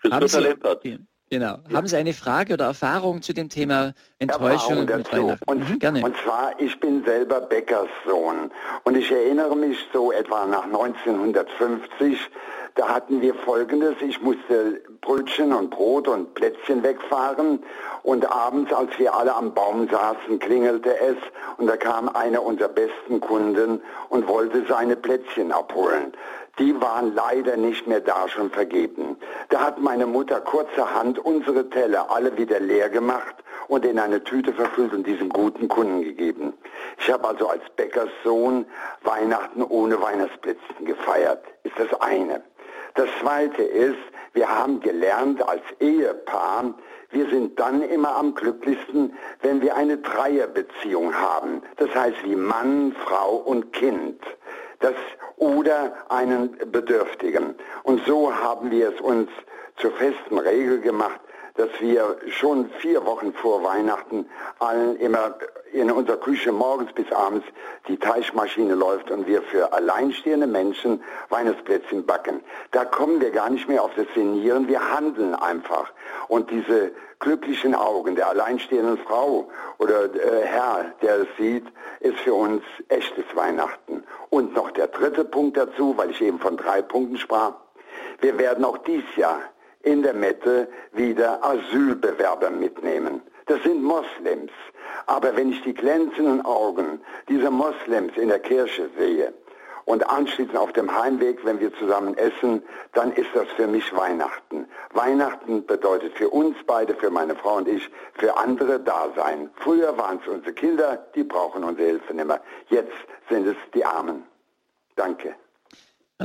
Grüß Gott, Herr Lempert. Genau. Ja. Haben Sie eine Frage oder Erfahrung zu dem Thema Enttäuschung mit Weihnachten? Und, mhm, gerne. und zwar, ich bin selber Bäckerssohn und ich erinnere mich so etwa nach 1950, da hatten wir folgendes, ich musste Brötchen und Brot und Plätzchen wegfahren und abends, als wir alle am Baum saßen, klingelte es und da kam einer unserer besten Kunden und wollte seine Plätzchen abholen. Die waren leider nicht mehr da, schon vergeben. Da hat meine Mutter kurzerhand unsere Teller alle wieder leer gemacht und in eine Tüte verfüllt und diesem guten Kunden gegeben. Ich habe also als Bäckerssohn Weihnachten ohne Weihnachtsplätzchen gefeiert. Ist das eine. Das Zweite ist, wir haben gelernt als Ehepaar, wir sind dann immer am glücklichsten, wenn wir eine Dreierbeziehung haben. Das heißt wie Mann, Frau und Kind. Das, oder einen Bedürftigen. Und so haben wir es uns zur festen Regel gemacht, dass wir schon vier Wochen vor Weihnachten allen immer in unserer Küche morgens bis abends die Teichmaschine läuft und wir für alleinstehende Menschen Weihnachtsplätzchen backen. Da kommen wir gar nicht mehr auf das Senieren, wir handeln einfach. Und diese glücklichen Augen der alleinstehenden Frau oder äh, Herr, der es sieht, ist für uns echtes Weihnachten. Und noch der dritte Punkt dazu, weil ich eben von drei Punkten sprach. Wir werden auch dies Jahr in der Mette wieder Asylbewerber mitnehmen. Das sind Moslems. Aber wenn ich die glänzenden Augen dieser Moslems in der Kirche sehe und anschließend auf dem Heimweg, wenn wir zusammen essen, dann ist das für mich Weihnachten. Weihnachten bedeutet für uns beide, für meine Frau und ich, für andere Dasein. Früher waren es unsere Kinder, die brauchen unsere Hilfe nicht mehr. Jetzt sind es die Armen. Danke.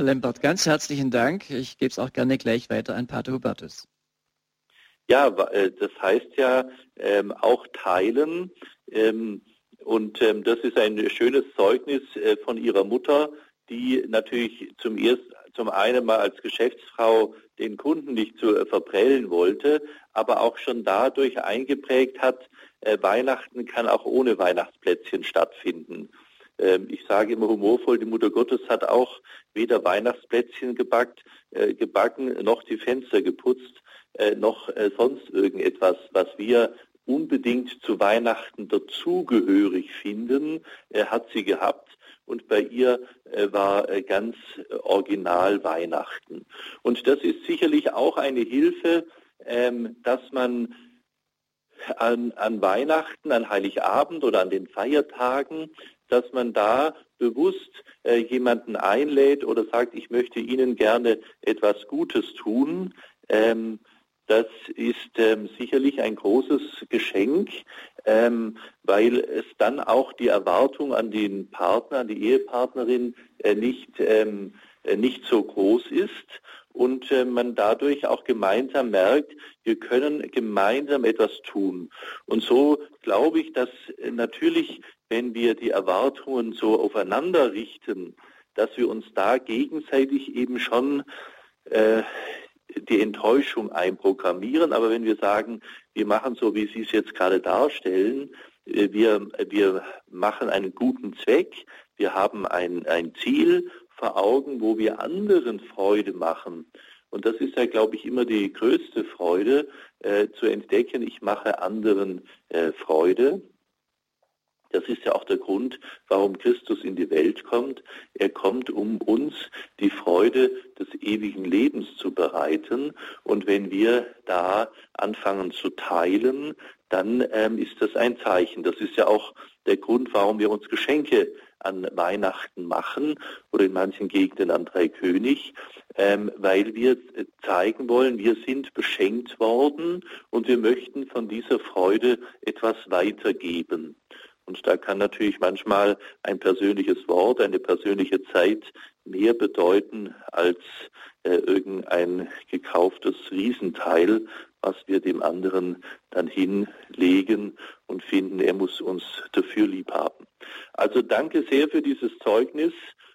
Herr Lempert, ganz herzlichen Dank. Ich gebe es auch gerne gleich weiter an Pater Hubertus. Ja, äh, das heißt ja ähm, auch teilen. Ähm, und ähm, das ist ein schönes Zeugnis äh, von ihrer Mutter, die natürlich zum ersten, zum einen mal als Geschäftsfrau den Kunden nicht zu äh, verprellen wollte, aber auch schon dadurch eingeprägt hat, äh, Weihnachten kann auch ohne Weihnachtsplätzchen stattfinden. Ähm, ich sage immer humorvoll, die Mutter Gottes hat auch weder Weihnachtsplätzchen gebackt, äh, gebacken, noch die Fenster geputzt, äh, noch äh, sonst irgendetwas, was wir unbedingt zu Weihnachten dazugehörig finden, hat sie gehabt. Und bei ihr war ganz original Weihnachten. Und das ist sicherlich auch eine Hilfe, ähm, dass man an, an Weihnachten, an Heiligabend oder an den Feiertagen dass man da bewusst äh, jemanden einlädt oder sagt, ich möchte Ihnen gerne etwas Gutes tun. Ähm, das ist ähm, sicherlich ein großes Geschenk, ähm, weil es dann auch die Erwartung an den Partner, an die Ehepartnerin äh, nicht, ähm, äh, nicht so groß ist und äh, man dadurch auch gemeinsam merkt, wir können gemeinsam etwas tun. Und so glaube ich, dass äh, natürlich wenn wir die Erwartungen so aufeinander richten, dass wir uns da gegenseitig eben schon äh, die Enttäuschung einprogrammieren. Aber wenn wir sagen, wir machen so, wie Sie es jetzt gerade darstellen, äh, wir, wir machen einen guten Zweck, wir haben ein, ein Ziel vor Augen, wo wir anderen Freude machen. Und das ist ja, glaube ich, immer die größte Freude, äh, zu entdecken, ich mache anderen äh, Freude. Das ist ja auch der Grund, warum Christus in die Welt kommt. Er kommt, um uns die Freude des ewigen Lebens zu bereiten. Und wenn wir da anfangen zu teilen, dann ähm, ist das ein Zeichen. Das ist ja auch der Grund, warum wir uns Geschenke an Weihnachten machen oder in manchen Gegenden an Dreikönig, ähm, weil wir zeigen wollen, wir sind beschenkt worden und wir möchten von dieser Freude etwas weitergeben. Und da kann natürlich manchmal ein persönliches Wort, eine persönliche Zeit mehr bedeuten als äh, irgendein gekauftes Riesenteil, was wir dem anderen dann hinlegen und finden, er muss uns dafür lieb haben. Also danke sehr für dieses Zeugnis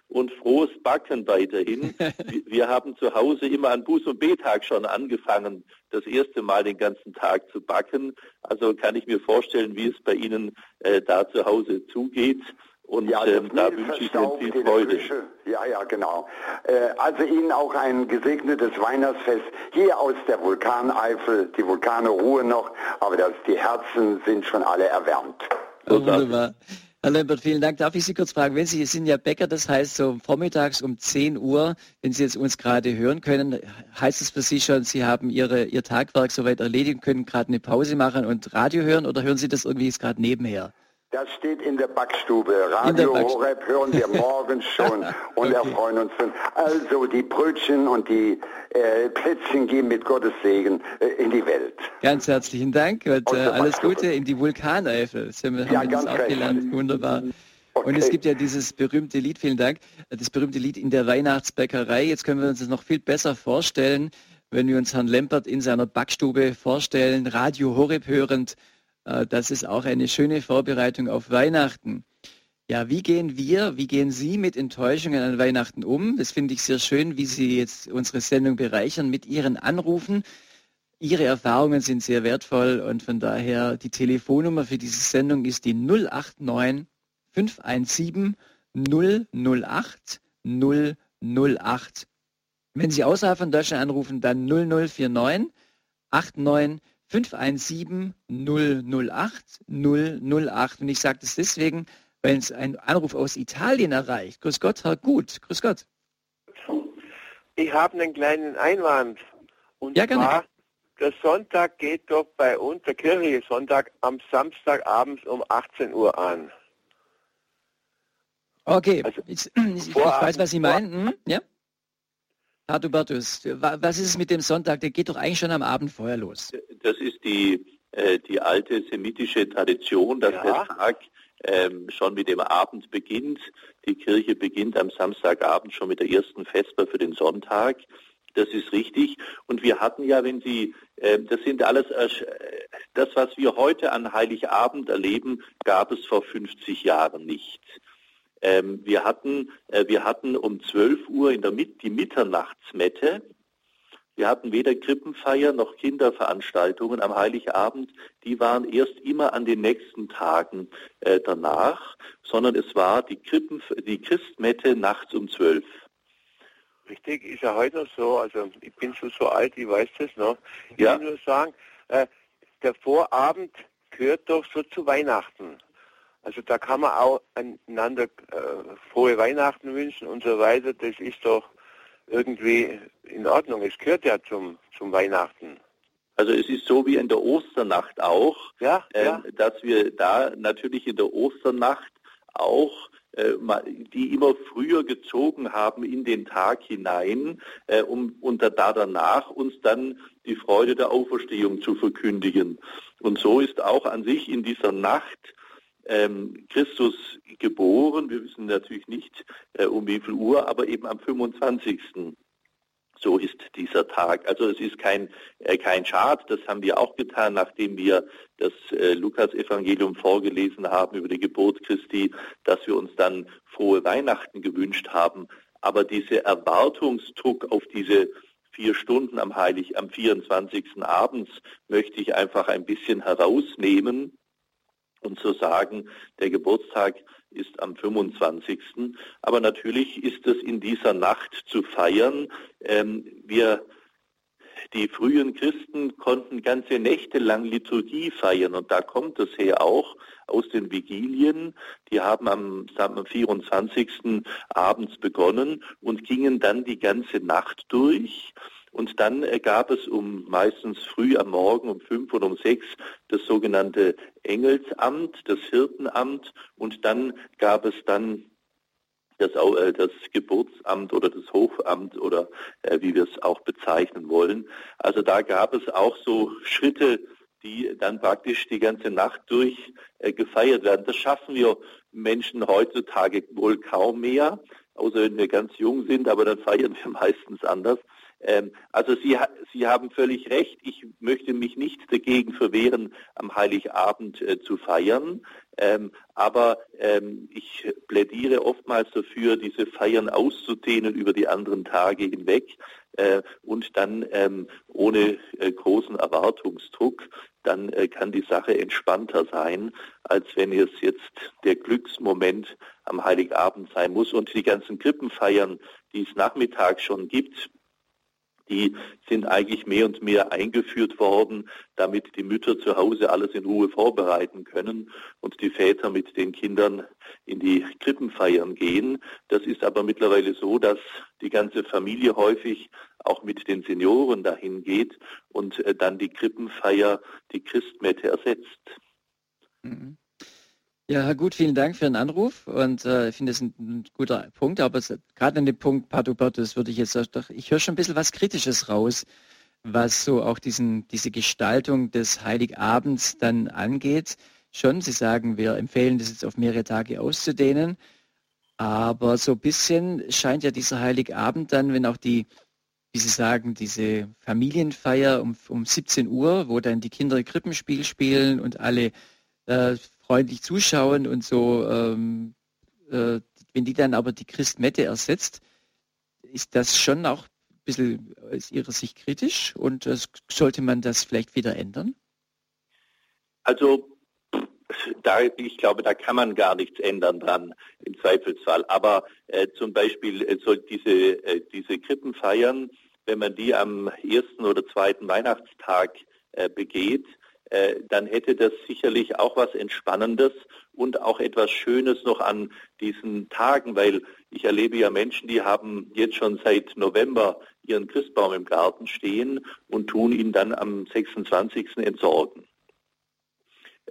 und frohes Backen weiterhin. Wir haben zu Hause immer an Buß- und Betag schon angefangen, das erste Mal den ganzen Tag zu backen. Also kann ich mir vorstellen, wie es bei Ihnen äh, da zu Hause zugeht. Und ja, ähm, da wünsche ich Ihnen viel Freude. Ja, ja, genau. Äh, also Ihnen auch ein gesegnetes Weihnachtsfest hier aus der Vulkaneifel. Die Vulkane ruhen noch, aber das, die Herzen sind schon alle erwärmt. Oh, wunderbar. Herr Lambert, vielen Dank. Darf ich Sie kurz fragen, wenn Sie sind ja Bäcker, das heißt so vormittags um 10 Uhr, wenn Sie jetzt uns gerade hören können, heißt es für Sie schon, Sie haben Ihre, Ihr Tagwerk soweit erledigt, können gerade eine Pause machen und Radio hören oder hören Sie das irgendwie gerade nebenher? Das steht in der Backstube. Radio der Horeb hören wir morgens schon und okay. erfreuen uns dann. Also die Brötchen und die äh, Plätzchen gehen mit Gottes Segen äh, in die Welt. Ganz herzlichen Dank und äh, alles Gute in die Vulkaneifel. Das haben wir, ja, haben wir das auch gelernt. Wunderbar. Okay. Und es gibt ja dieses berühmte Lied, vielen Dank, das berühmte Lied in der Weihnachtsbäckerei. Jetzt können wir uns das noch viel besser vorstellen, wenn wir uns Herrn Lempert in seiner Backstube vorstellen, Radio Horeb hörend. Äh, das ist auch eine schöne Vorbereitung auf Weihnachten. Ja, wie gehen wir, wie gehen Sie mit Enttäuschungen an Weihnachten um? Das finde ich sehr schön, wie Sie jetzt unsere Sendung bereichern mit Ihren Anrufen. Ihre Erfahrungen sind sehr wertvoll und von daher die Telefonnummer für diese Sendung ist die 089 517 008 008. Wenn Sie außerhalb von Deutschland anrufen, dann 0049 89 517 008 008. Und ich sage das deswegen, weil es ein Anruf aus Italien erreicht. Grüß Gott, Herr Gut. Grüß Gott. Ich habe einen kleinen Einwand. Und ja, gerne. der Sonntag geht doch bei uns, der kirchliche Sonntag, am Samstagabends um 18 Uhr an. Okay, also, ich, ich, ich, weiß, was Sie meinen. Hm? Ja? Herr Dubertus, was ist es mit dem Sonntag? Der geht doch eigentlich schon am Abend vorher los. Das ist die, äh, die alte semitische Tradition, dass ja. der Tag ähm, schon mit dem Abend beginnt. Die Kirche beginnt am Samstagabend schon mit der ersten Vesper für den Sonntag. Das ist richtig. Und wir hatten ja, wenn Sie, äh, das sind alles, äh, das, was wir heute an Heiligabend erleben, gab es vor 50 Jahren nicht. Ähm, wir, hatten, äh, wir hatten um 12 Uhr in der Mit die Mitternachtsmette. Wir hatten weder Krippenfeier noch Kinderveranstaltungen am Heiligabend. Die waren erst immer an den nächsten Tagen äh, danach, sondern es war die, Krippen, die Christmette nachts um 12. Richtig, ist ja heute noch so. Also ich bin schon so alt, ich weiß das noch. Ich ja. will nur sagen, äh, der Vorabend gehört doch so zu Weihnachten. Also da kann man auch einander äh, frohe Weihnachten wünschen und so weiter. Das ist doch irgendwie in Ordnung. Es gehört ja zum, zum Weihnachten. Also es ist so wie in der Osternacht auch, ja, äh, ja. dass wir da natürlich in der Osternacht auch äh, die immer früher gezogen haben in den Tag hinein, äh, um unter da danach uns dann die Freude der Auferstehung zu verkündigen. Und so ist auch an sich in dieser Nacht Christus geboren. Wir wissen natürlich nicht äh, um wie viel Uhr, aber eben am 25. So ist dieser Tag. Also es ist kein, äh, kein Schad, das haben wir auch getan, nachdem wir das äh, Lukas-Evangelium vorgelesen haben über die Geburt Christi, dass wir uns dann frohe Weihnachten gewünscht haben. Aber dieser Erwartungsdruck auf diese vier Stunden am Heilig, am 24. abends möchte ich einfach ein bisschen herausnehmen und zu sagen, der Geburtstag ist am 25. Aber natürlich ist es in dieser Nacht zu feiern. Ähm, wir die frühen Christen konnten ganze Nächte lang Liturgie feiern und da kommt es her auch aus den Vigilien. Die haben am, am 24. abends begonnen und gingen dann die ganze Nacht durch. Und dann gab es um meistens früh am Morgen um fünf oder um sechs das sogenannte Engelsamt, das Hirtenamt und dann gab es dann das, äh, das Geburtsamt oder das Hofamt oder äh, wie wir es auch bezeichnen wollen. Also da gab es auch so Schritte, die dann praktisch die ganze Nacht durch äh, gefeiert werden. Das schaffen wir Menschen heutzutage wohl kaum mehr, außer wenn wir ganz jung sind, aber dann feiern wir meistens anders. Ähm, also Sie, Sie haben völlig recht. Ich möchte mich nicht dagegen verwehren, am Heiligabend äh, zu feiern. Ähm, aber ähm, ich plädiere oftmals dafür, diese Feiern auszudehnen über die anderen Tage hinweg äh, und dann ähm, ohne äh, großen Erwartungsdruck. Dann äh, kann die Sache entspannter sein, als wenn es jetzt der Glücksmoment am Heiligabend sein muss. Und die ganzen Krippenfeiern, die es nachmittags schon gibt, die sind eigentlich mehr und mehr eingeführt worden, damit die Mütter zu Hause alles in Ruhe vorbereiten können und die Väter mit den Kindern in die Krippenfeiern gehen. Das ist aber mittlerweile so, dass die ganze Familie häufig auch mit den Senioren dahin geht und äh, dann die Krippenfeier die Christmette ersetzt. Mhm. Ja, gut, vielen Dank für den Anruf und äh, ich finde es ein, ein, guter Punkt, aber gerade an dem Punkt Padubertus würde ich jetzt doch, ich höre schon ein bisschen was Kritisches raus, was so auch diesen, diese Gestaltung des Heiligabends dann angeht. schon. Sie sagen, wir empfehlen das jetzt auf mehrere Tage auszudehnen. Aber so ein bisschen scheint ja dieser Heiligabend dann, wenn auch die, wie Sie sagen, diese Familienfeier um, um 17 Uhr, wo dann die Kinder Krippenspiel spielen und alle äh, freundlich zuschauen und so, ähm, äh, wenn die dann aber die Christmette ersetzt, ist das schon auch ein bisschen aus Ihrer Sicht kritisch und äh, sollte man das vielleicht wieder ändern? Also da, ich glaube, da kann man gar nichts ändern dran, im Zweifelsfall. Aber äh, zum Beispiel äh, soll diese, äh, diese Krippenfeiern, wenn man die am ersten oder zweiten Weihnachtstag äh, begeht, dann hätte das sicherlich auch was Entspannendes und auch etwas Schönes noch an diesen Tagen, weil ich erlebe ja Menschen, die haben jetzt schon seit November ihren Christbaum im Garten stehen und tun ihn dann am 26. entsorgen.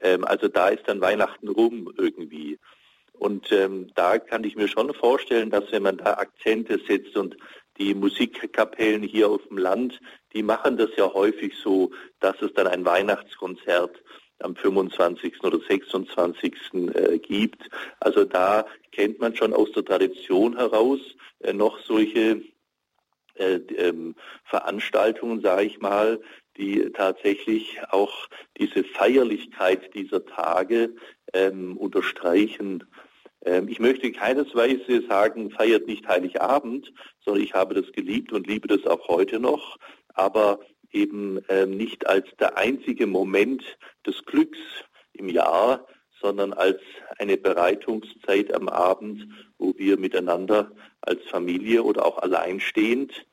Ähm, also da ist dann Weihnachten rum irgendwie. Und ähm, da kann ich mir schon vorstellen, dass wenn man da Akzente setzt und die Musikkapellen hier auf dem Land, die machen das ja häufig so, dass es dann ein Weihnachtskonzert am 25. oder 26. Äh, gibt. Also da kennt man schon aus der Tradition heraus äh, noch solche äh, ähm, Veranstaltungen, sage ich mal, die tatsächlich auch diese Feierlichkeit dieser Tage ähm, unterstreichen. Ähm, ich möchte keinesweise sagen, feiert nicht Heiligabend, sondern ich habe das geliebt und liebe das auch heute noch, aber eben ähm, nicht als der einzige Moment des Glücks im Jahr, sondern als eine Bereitungszeit am Abend, wo wir miteinander als Familie oder auch alleinstehend,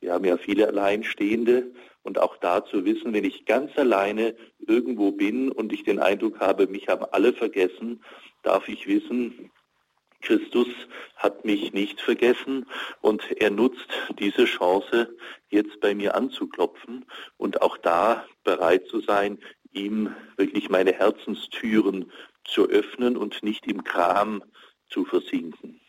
wir haben ja viele Alleinstehende, und auch da zu wissen, wenn ich ganz alleine irgendwo bin und ich den Eindruck habe, mich haben alle vergessen, darf ich wissen, Christus hat mich nicht vergessen und er nutzt diese Chance, jetzt bei mir anzuklopfen und auch da bereit zu sein, ihm wirklich meine Herzenstüren zu öffnen und nicht im Kram zu versinken.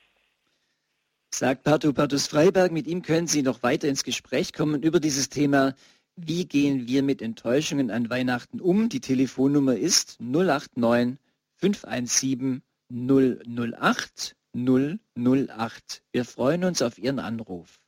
Sagt Pato Patus Freiberg, mit ihm können Sie noch weiter ins Gespräch kommen über dieses Thema wie gehen wir mit Enttäuschungen an Weihnachten um? Die Telefonnummer ist 089 517 008 008. Wir freuen uns auf Ihren Anruf.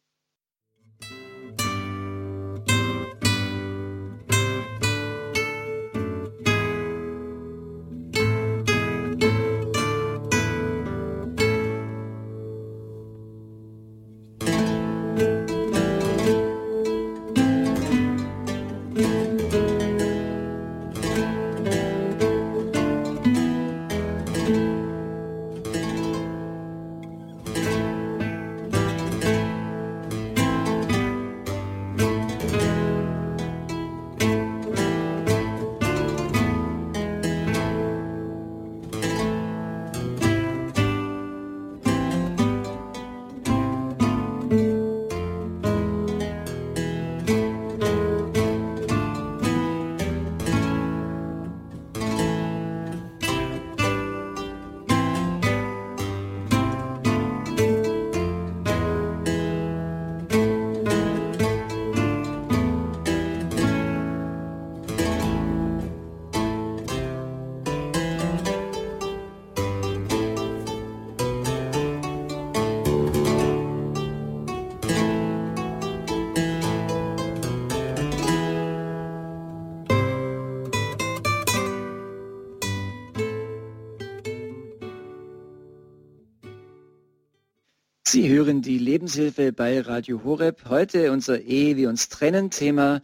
Sie hören die Lebenshilfe bei Radio Horeb. Heute unser Ehe, wir uns trennen Thema.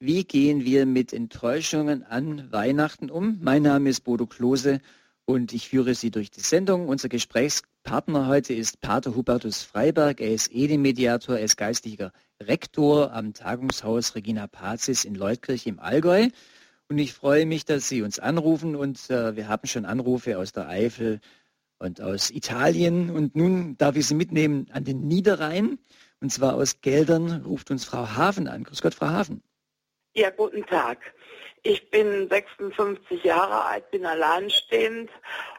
Wie gehen wir mit Enttäuschungen an Weihnachten um? Mein Name ist Bodo Klose und ich führe Sie durch die Sendung. Unser Gesprächspartner heute ist Pater Hubertus Freiberg. Er ist Edemediator, er ist geistlicher Rektor am Tagungshaus Regina Pazis in Leutkirch im Allgäu. Und ich freue mich, dass Sie uns anrufen und äh, wir haben schon Anrufe aus der Eifel, und aus Italien. Und nun darf ich Sie mitnehmen an den Niederrhein. Und zwar aus Geldern ruft uns Frau Hafen an. Grüß Gott, Frau Hafen. Ja, guten Tag. Ich bin 56 Jahre alt, bin alleinstehend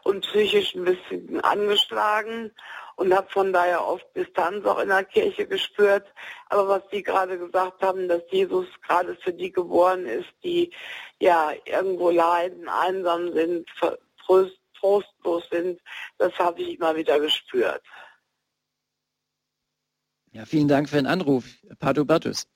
und psychisch ein bisschen angeschlagen und habe von daher oft Distanz auch in der Kirche gespürt. Aber was Sie gerade gesagt haben, dass Jesus gerade für die geboren ist, die ja irgendwo leiden, einsam sind, tröst, trostlos sind, das habe ich immer wieder gespürt. Ja, vielen Dank für den Anruf, Pato Bertus.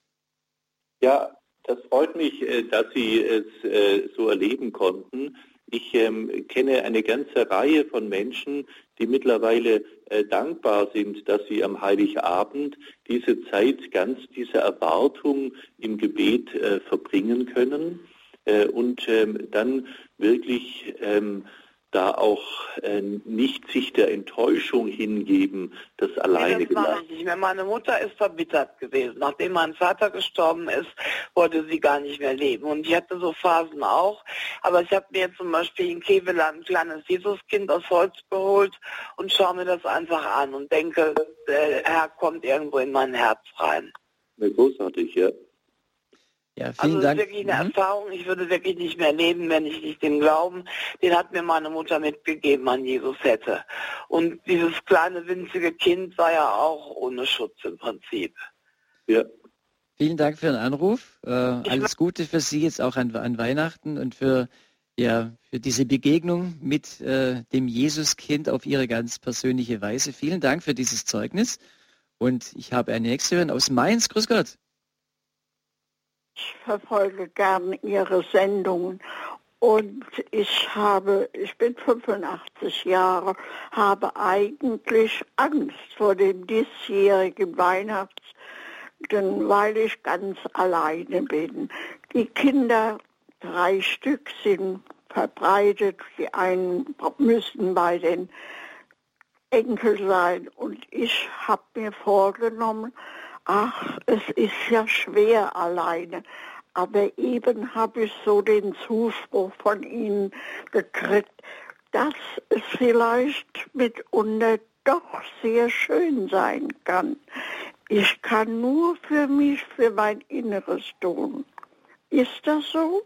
Ja, das freut mich, äh, dass Sie es äh, so erleben konnten. Ich ähm, kenne eine ganze Reihe von Menschen, die mittlerweile äh, dankbar sind, dass sie am Heiligabend diese Zeit ganz, diese Erwartung im Gebet äh, verbringen können äh, und ähm, dann wirklich ähm, da auch äh, nicht sich der Enttäuschung hingeben, das alleine nee, das mache ich nicht mehr. Meine Mutter ist verbittert gewesen. Nachdem mein Vater gestorben ist, wollte sie gar nicht mehr leben. Und ich hatte so Phasen auch. Aber ich habe mir zum Beispiel in Keveland ein kleines Jesuskind aus Holz geholt und schaue mir das einfach an und denke, der Herr kommt irgendwo in mein Herz rein. Großartig, ja. Ja, vielen also Dank. ist wirklich eine mhm. Erfahrung. Ich würde wirklich nicht mehr leben, wenn ich nicht den Glauben, den hat mir meine Mutter mitgegeben, an Jesus hätte. Und dieses kleine winzige Kind war ja auch ohne Schutz im Prinzip. Ja. Vielen Dank für den Anruf. Äh, alles Gute für Sie jetzt auch an, an, Weihnachten und für, ja, für diese Begegnung mit äh, dem Jesuskind auf Ihre ganz persönliche Weise. Vielen Dank für dieses Zeugnis. Und ich habe eine nächste Hörerin aus Mainz. Grüß Gott. Ich verfolge gern Ihre Sendungen und ich habe, ich bin 85 Jahre, habe eigentlich Angst vor dem diesjährigen Weihnachten, weil ich ganz alleine bin. Die Kinder, drei Stück, sind verbreitet. Die einen müssen bei den Enkel sein und ich habe mir vorgenommen, ach, es ist ja schwer alleine. Aber eben habe ich so den Zuspruch von Ihnen gekriegt, dass es vielleicht mitunter doch sehr schön sein kann. Ich kann nur für mich, für mein Inneres tun. Ist das so?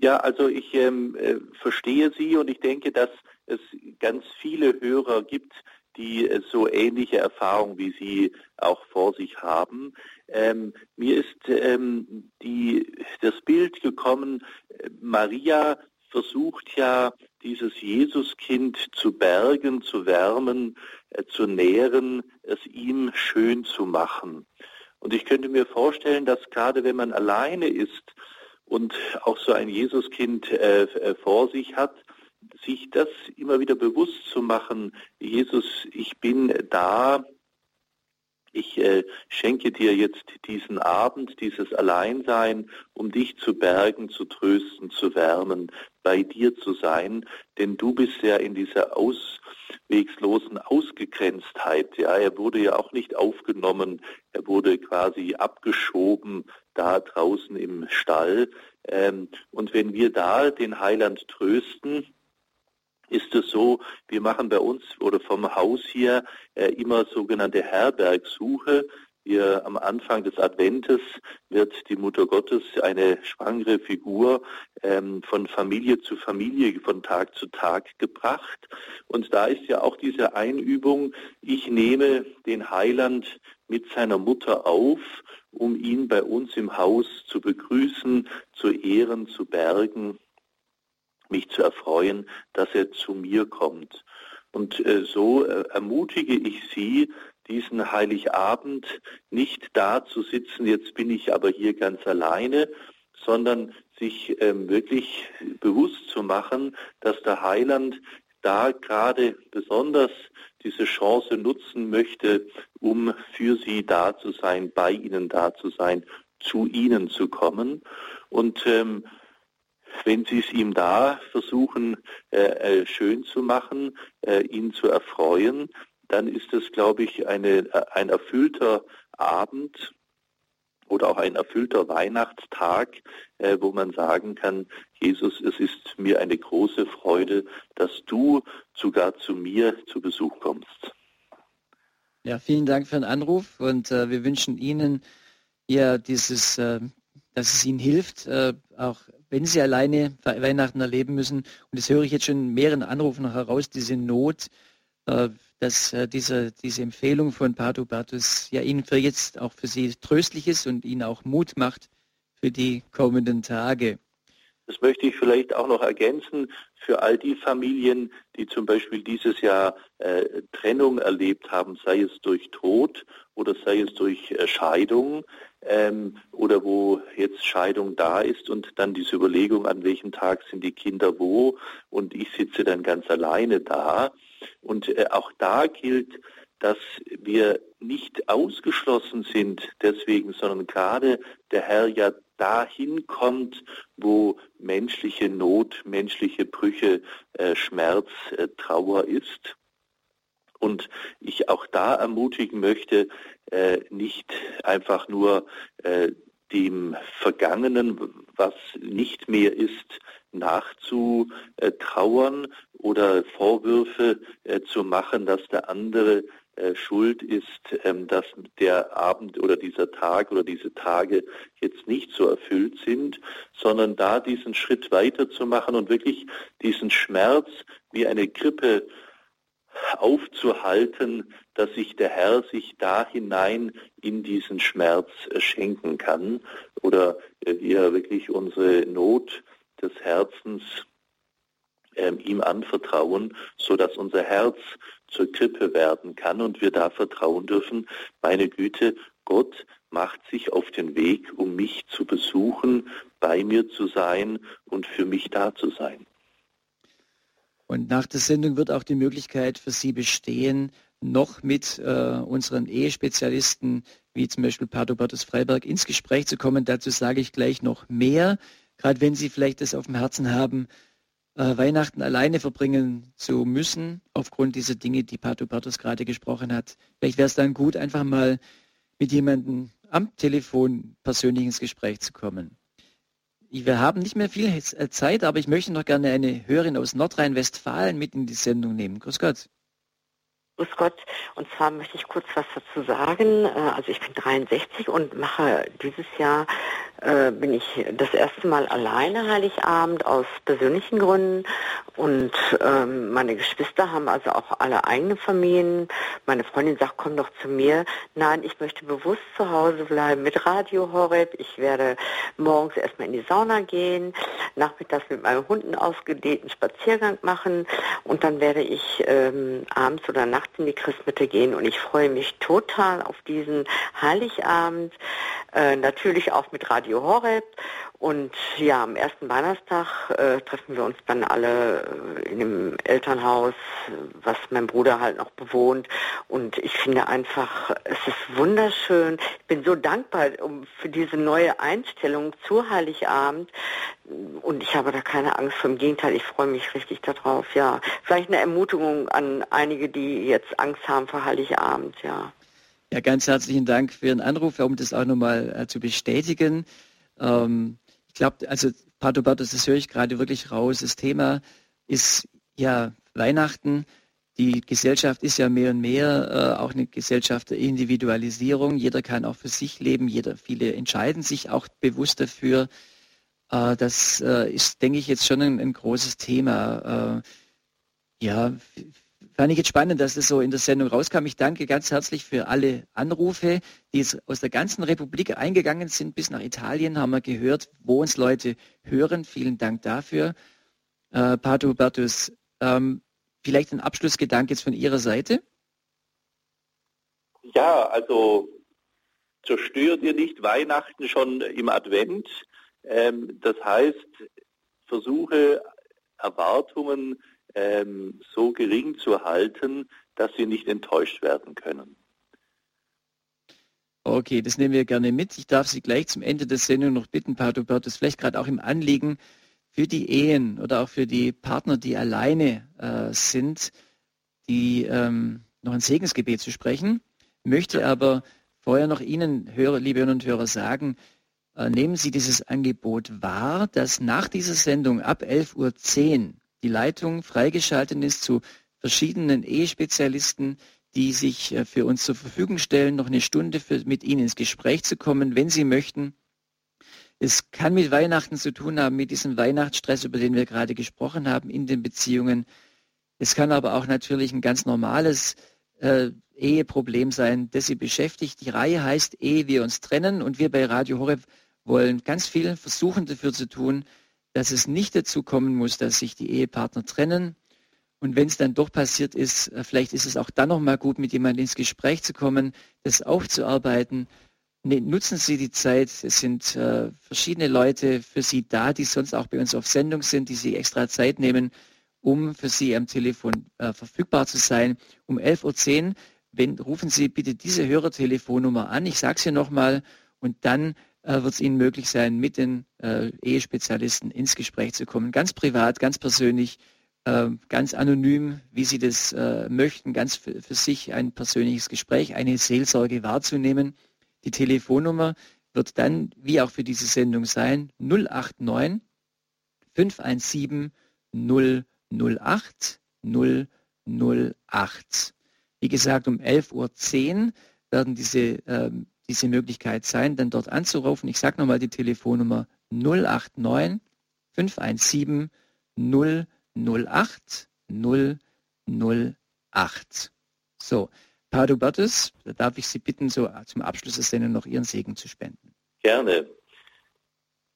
Ja, also ich ähm, äh, verstehe Sie und ich denke, dass es ganz viele Hörer gibt, die äh, so ähnliche Erfahrungen wie Sie auch vor sich haben. Ähm, mir ist ähm, die, das Bild gekommen, äh, Maria versucht ja, dieses Jesuskind zu bergen, zu wärmen, äh, zu nähren, es ihm schön zu machen. Und ich könnte mir vorstellen, dass gerade wenn man alleine ist und auch so ein Jesuskind äh, äh vor sich hat, sich das immer wieder bewusst zu machen, Jesus, ich bin da, ich äh, schenke dir jetzt diesen Abend, dieses Alleinsein, um dich zu bergen, zu trösten, zu wärmen, bei dir zu sein, denn du bist ja in dieser auswegslosen Ausgegrenztheit. Ja, er wurde ja auch nicht aufgenommen, er wurde quasi abgeschoben da draußen im Stall. Ähm, und wenn wir da den Heiland trösten, ist es so, wir machen bei uns oder vom Haus hier äh, immer sogenannte Herbergsuche. Wir am Anfang des Adventes wird die Mutter Gottes eine schwangere Figur ähm, von Familie zu Familie, von Tag zu Tag gebracht. Und da ist ja auch diese Einübung, ich nehme den Heiland mit seiner Mutter auf, um ihn bei uns im Haus zu begrüßen, zu ehren, zu bergen mich zu erfreuen, dass er zu mir kommt. Und äh, so äh, ermutige ich Sie, diesen Heiligabend nicht da zu sitzen, jetzt bin ich aber hier ganz alleine, sondern sich ähm, wirklich bewusst zu machen, dass der Heiland da gerade besonders diese Chance nutzen möchte, um für sie da zu sein, bei ihnen da zu sein, zu ihnen zu kommen. Und ähm, wenn Sie es ihm da versuchen, äh, äh, schön zu machen, äh, ihn zu erfreuen, dann ist es, glaube ich, eine, äh, ein erfüllter Abend oder auch ein erfüllter Weihnachtstag, äh, wo man sagen kann, Jesus, es ist mir eine große Freude, dass du sogar zu mir zu Besuch kommst. Ja, vielen Dank für den Anruf und äh, wir wünschen Ihnen ja dieses, äh, dass es Ihnen hilft, äh, auch wenn sie alleine Weihnachten erleben müssen. Und das höre ich jetzt schon in mehreren Anrufen heraus, diese Not, äh, dass äh, diese, diese Empfehlung von Pato Bartus ja Ihnen für jetzt auch für Sie tröstlich ist und Ihnen auch Mut macht für die kommenden Tage. Das möchte ich vielleicht auch noch ergänzen für all die Familien, die zum Beispiel dieses Jahr äh, Trennung erlebt haben, sei es durch Tod oder sei es durch äh, Scheidung ähm, oder wo jetzt Scheidung da ist und dann diese Überlegung, an welchem Tag sind die Kinder wo und ich sitze dann ganz alleine da. Und äh, auch da gilt, dass wir nicht ausgeschlossen sind deswegen, sondern gerade der Herr ja dahin kommt, wo menschliche Not, menschliche Brüche, äh, Schmerz, äh, Trauer ist. Und ich auch da ermutigen möchte, äh, nicht einfach nur äh, dem Vergangenen, was nicht mehr ist, nachzutrauern oder Vorwürfe äh, zu machen, dass der andere äh, schuld ist, ähm, dass der Abend oder dieser Tag oder diese Tage jetzt nicht so erfüllt sind, sondern da diesen Schritt weiterzumachen und wirklich diesen Schmerz wie eine Grippe aufzuhalten, dass sich der Herr sich da hinein in diesen Schmerz äh, schenken kann oder äh, wir wirklich unsere Not des Herzens ähm, ihm anvertrauen, so dass unser Herz zur Krippe werden kann und wir da vertrauen dürfen, meine Güte, Gott macht sich auf den Weg, um mich zu besuchen, bei mir zu sein und für mich da zu sein. Und nach der Sendung wird auch die Möglichkeit für Sie bestehen, noch mit äh, unseren Ehespezialisten, wie zum Beispiel Pater Bertus Freiberg, ins Gespräch zu kommen. Dazu sage ich gleich noch mehr, gerade wenn Sie vielleicht das auf dem Herzen haben, äh, Weihnachten alleine verbringen zu müssen, aufgrund dieser Dinge, die Pato Bartos gerade gesprochen hat. Vielleicht wäre es dann gut, einfach mal mit jemandem am Telefon persönlich ins Gespräch zu kommen. Wir haben nicht mehr viel äh, Zeit, aber ich möchte noch gerne eine Hörerin aus Nordrhein-Westfalen mit in die Sendung nehmen. Grüß Gott. Grüß Gott. Und zwar möchte ich kurz was dazu sagen. Äh, also ich bin 63 und mache dieses Jahr äh, bin ich das erste Mal alleine Heiligabend aus persönlichen Gründen und ähm, meine Geschwister haben also auch alle eigene Familien. Meine Freundin sagt, komm doch zu mir. Nein, ich möchte bewusst zu Hause bleiben mit Radio Horeb. Ich werde morgens erstmal in die Sauna gehen, nachmittags mit meinen Hunden ausgedehnten Spaziergang machen und dann werde ich ähm, abends oder nachts in die Christmitte gehen und ich freue mich total auf diesen Heiligabend. Äh, natürlich auch mit Radio Horeb. Und ja, am ersten Weihnachtstag äh, treffen wir uns dann alle äh, in dem Elternhaus, was mein Bruder halt noch bewohnt. Und ich finde einfach, es ist wunderschön. Ich bin so dankbar für diese neue Einstellung zu Heiligabend. Und ich habe da keine Angst vor. Im Gegenteil, ich freue mich richtig darauf. Ja, vielleicht eine Ermutigung an einige, die jetzt Angst haben vor Heiligabend. Ja. Ja, ganz herzlichen Dank für Ihren Anruf, um das auch nochmal äh, zu bestätigen. Ähm, ich glaube, also Pato Bertus, das höre ich gerade wirklich raus. Das Thema ist ja Weihnachten. Die Gesellschaft ist ja mehr und mehr äh, auch eine Gesellschaft der Individualisierung. Jeder kann auch für sich leben. Jeder, viele entscheiden sich auch bewusst dafür. Äh, das äh, ist, denke ich, jetzt schon ein, ein großes Thema. Äh, ja, Fand ich jetzt spannend, dass das so in der Sendung rauskam. Ich danke ganz herzlich für alle Anrufe, die jetzt aus der ganzen Republik eingegangen sind. Bis nach Italien haben wir gehört, wo uns Leute hören. Vielen Dank dafür. Äh, Pato Bertus, ähm, vielleicht ein Abschlussgedanke jetzt von Ihrer Seite? Ja, also zerstört ihr nicht Weihnachten schon im Advent. Ähm, das heißt, versuche Erwartungen ähm, so gering zu halten, dass sie nicht enttäuscht werden können. Okay, das nehmen wir gerne mit. Ich darf Sie gleich zum Ende der Sendung noch bitten, Pato Bertus, vielleicht gerade auch im Anliegen für die Ehen oder auch für die Partner, die alleine äh, sind, die ähm, noch ein Segensgebet zu sprechen. Möchte aber vorher noch Ihnen, Hörer, liebe Hörer und Hörer, sagen, äh, nehmen Sie dieses Angebot wahr, dass nach dieser Sendung ab 11.10 Uhr die Leitung freigeschaltet ist zu verschiedenen Ehespezialisten, die sich äh, für uns zur Verfügung stellen, noch eine Stunde für, mit Ihnen ins Gespräch zu kommen, wenn Sie möchten. Es kann mit Weihnachten zu tun haben, mit diesem Weihnachtsstress, über den wir gerade gesprochen haben, in den Beziehungen. Es kann aber auch natürlich ein ganz normales äh, Eheproblem sein, das Sie beschäftigt. Die Reihe heißt Ehe wir uns trennen und wir bei Radio Horeb wollen ganz viel versuchen dafür zu tun, dass es nicht dazu kommen muss, dass sich die Ehepartner trennen. Und wenn es dann doch passiert ist, äh, vielleicht ist es auch dann noch mal gut, mit jemandem ins Gespräch zu kommen, das aufzuarbeiten. Nee, nutzen Sie die Zeit. Es sind äh, verschiedene Leute für Sie da, die sonst auch bei uns auf Sendung sind, die Sie extra Zeit nehmen, um für Sie am Telefon äh, verfügbar zu sein. Um 11.10 Uhr wenn, rufen Sie bitte diese Hörertelefonnummer an. Ich sage es hier nochmal. Und dann äh, wird es Ihnen möglich sein, mit den äh, Ehespezialisten ins Gespräch zu kommen. Ganz privat, ganz persönlich, äh, ganz anonym, wie Sie das äh, möchten, ganz für, für sich ein persönliches Gespräch, eine Seelsorge wahrzunehmen. Die Telefonnummer wird dann, wie auch für diese Sendung sein, 089 517 008 008. Wie gesagt, um 11.10 Uhr werden diese, äh, diese Möglichkeit sein, dann dort anzurufen. Ich sage nochmal die Telefonnummer 089 517 008 008. So, Pado Bertes, da darf ich Sie bitten, so zum Abschluss des Sendung noch Ihren Segen zu spenden. Gerne.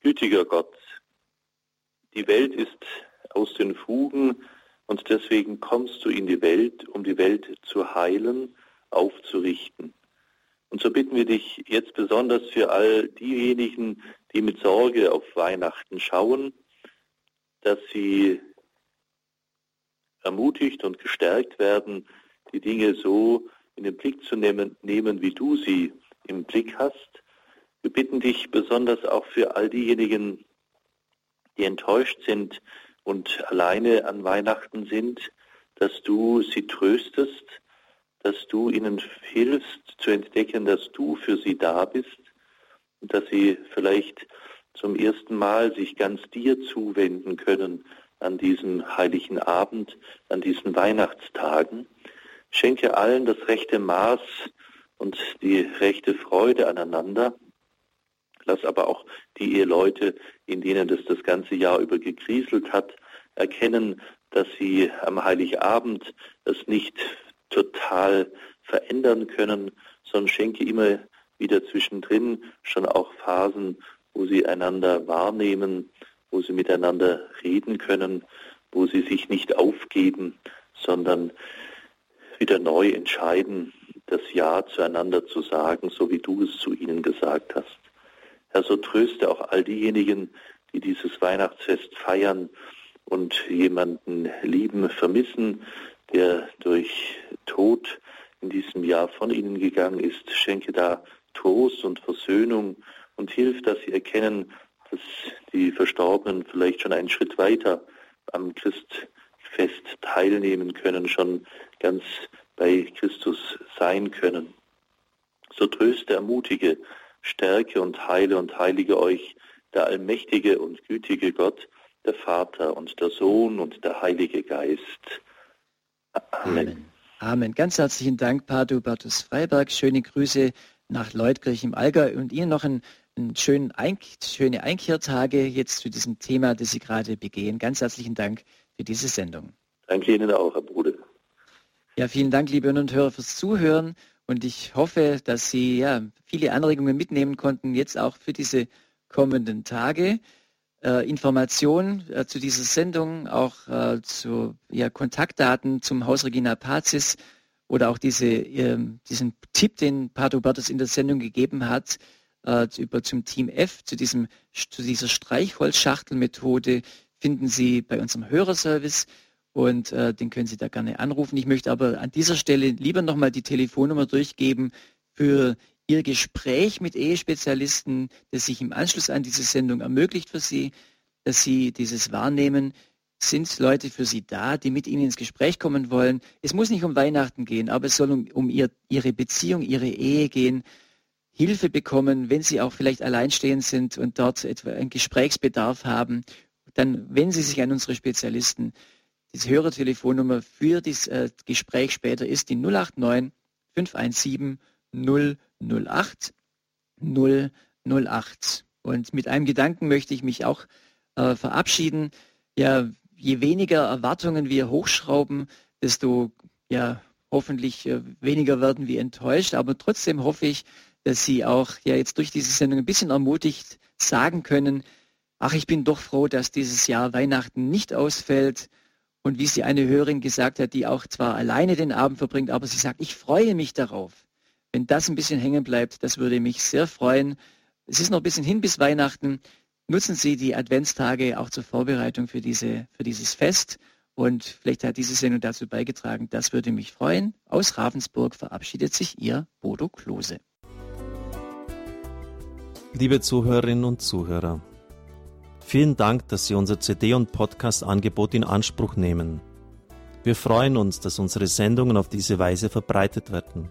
Gütiger Gott, die Welt ist aus den Fugen und deswegen kommst du in die Welt, um die Welt zu heilen, aufzurichten. Und so bitten wir dich jetzt besonders für all diejenigen, die mit Sorge auf Weihnachten schauen, dass sie ermutigt und gestärkt werden, die Dinge so in den Blick zu nehmen, nehmen, wie du sie im Blick hast. Wir bitten dich besonders auch für all diejenigen, die enttäuscht sind, und alleine an Weihnachten sind, dass du sie tröstest, dass du ihnen hilfst zu entdecken, dass du für sie da bist und dass sie vielleicht zum ersten Mal sich ganz dir zuwenden können an diesem heiligen Abend, an diesen Weihnachtstagen. Schenke allen das rechte Maß und die rechte Freude aneinander. Lass aber auch die Eheleute in denen das das ganze Jahr über gekrieselt hat, erkennen, dass sie am Heiligabend es nicht total verändern können, sondern schenke immer wieder zwischendrin schon auch Phasen, wo sie einander wahrnehmen, wo sie miteinander reden können, wo sie sich nicht aufgeben, sondern wieder neu entscheiden, das Ja zueinander zu sagen, so wie du es zu ihnen gesagt hast. Herr, so tröste auch all diejenigen, die dieses Weihnachtsfest feiern und jemanden lieben, vermissen, der durch Tod in diesem Jahr von ihnen gegangen ist. Schenke da Trost und Versöhnung und hilf, dass sie erkennen, dass die Verstorbenen vielleicht schon einen Schritt weiter am Christfest teilnehmen können, schon ganz bei Christus sein können. So tröste, ermutige, stärke und heile und heilige euch der allmächtige und gütige Gott, der Vater und der Sohn und der Heilige Geist. Amen. Amen. Ganz herzlichen Dank, Pater Hubertus Freiberg. Schöne Grüße nach Leutkirch im Allgäu und Ihnen noch einen, einen schönen Eink schöne Einkehrtage jetzt zu diesem Thema, das Sie gerade begehen. Ganz herzlichen Dank für diese Sendung. Danke Ihnen auch, Herr Bruder. Ja, vielen Dank, liebe Hörer und Hörer, fürs Zuhören. Und ich hoffe, dass Sie ja, viele Anregungen mitnehmen konnten, jetzt auch für diese kommenden Tage. Äh, Informationen äh, zu dieser Sendung, auch äh, zu ja, Kontaktdaten zum Haus Regina Pazis oder auch diese, ähm, diesen Tipp, den Pato Bertes in der Sendung gegeben hat, äh, über zum Team F, zu, diesem, zu dieser Streichholzschachtelmethode, finden Sie bei unserem Hörerservice und äh, den können Sie da gerne anrufen. Ich möchte aber an dieser Stelle lieber nochmal die Telefonnummer durchgeben für Ihr Gespräch mit Ehespezialisten, das sich im Anschluss an diese Sendung ermöglicht für Sie, dass Sie dieses wahrnehmen. Sind Leute für Sie da, die mit Ihnen ins Gespräch kommen wollen? Es muss nicht um Weihnachten gehen, aber es soll um, um ihr, Ihre Beziehung, Ihre Ehe gehen. Hilfe bekommen, wenn Sie auch vielleicht alleinstehend sind und dort etwa einen Gesprächsbedarf haben, dann wenden Sie sich an unsere Spezialisten. Die Hörertelefonnummer für das äh, Gespräch später ist die 089 517 008 008. Und mit einem Gedanken möchte ich mich auch äh, verabschieden. Ja, je weniger Erwartungen wir hochschrauben, desto ja hoffentlich äh, weniger werden wir enttäuscht. Aber trotzdem hoffe ich, dass Sie auch ja jetzt durch diese Sendung ein bisschen ermutigt sagen können, ach, ich bin doch froh, dass dieses Jahr Weihnachten nicht ausfällt. Und wie sie eine Hörerin gesagt hat, die auch zwar alleine den Abend verbringt, aber sie sagt, ich freue mich darauf. Wenn das ein bisschen hängen bleibt, das würde mich sehr freuen. Es ist noch ein bisschen hin bis Weihnachten. Nutzen Sie die Adventstage auch zur Vorbereitung für, diese, für dieses Fest. Und vielleicht hat diese Sendung dazu beigetragen. Das würde mich freuen. Aus Ravensburg verabschiedet sich Ihr Bodo Klose. Liebe Zuhörerinnen und Zuhörer, vielen Dank, dass Sie unser CD- und Podcast-Angebot in Anspruch nehmen. Wir freuen uns, dass unsere Sendungen auf diese Weise verbreitet werden.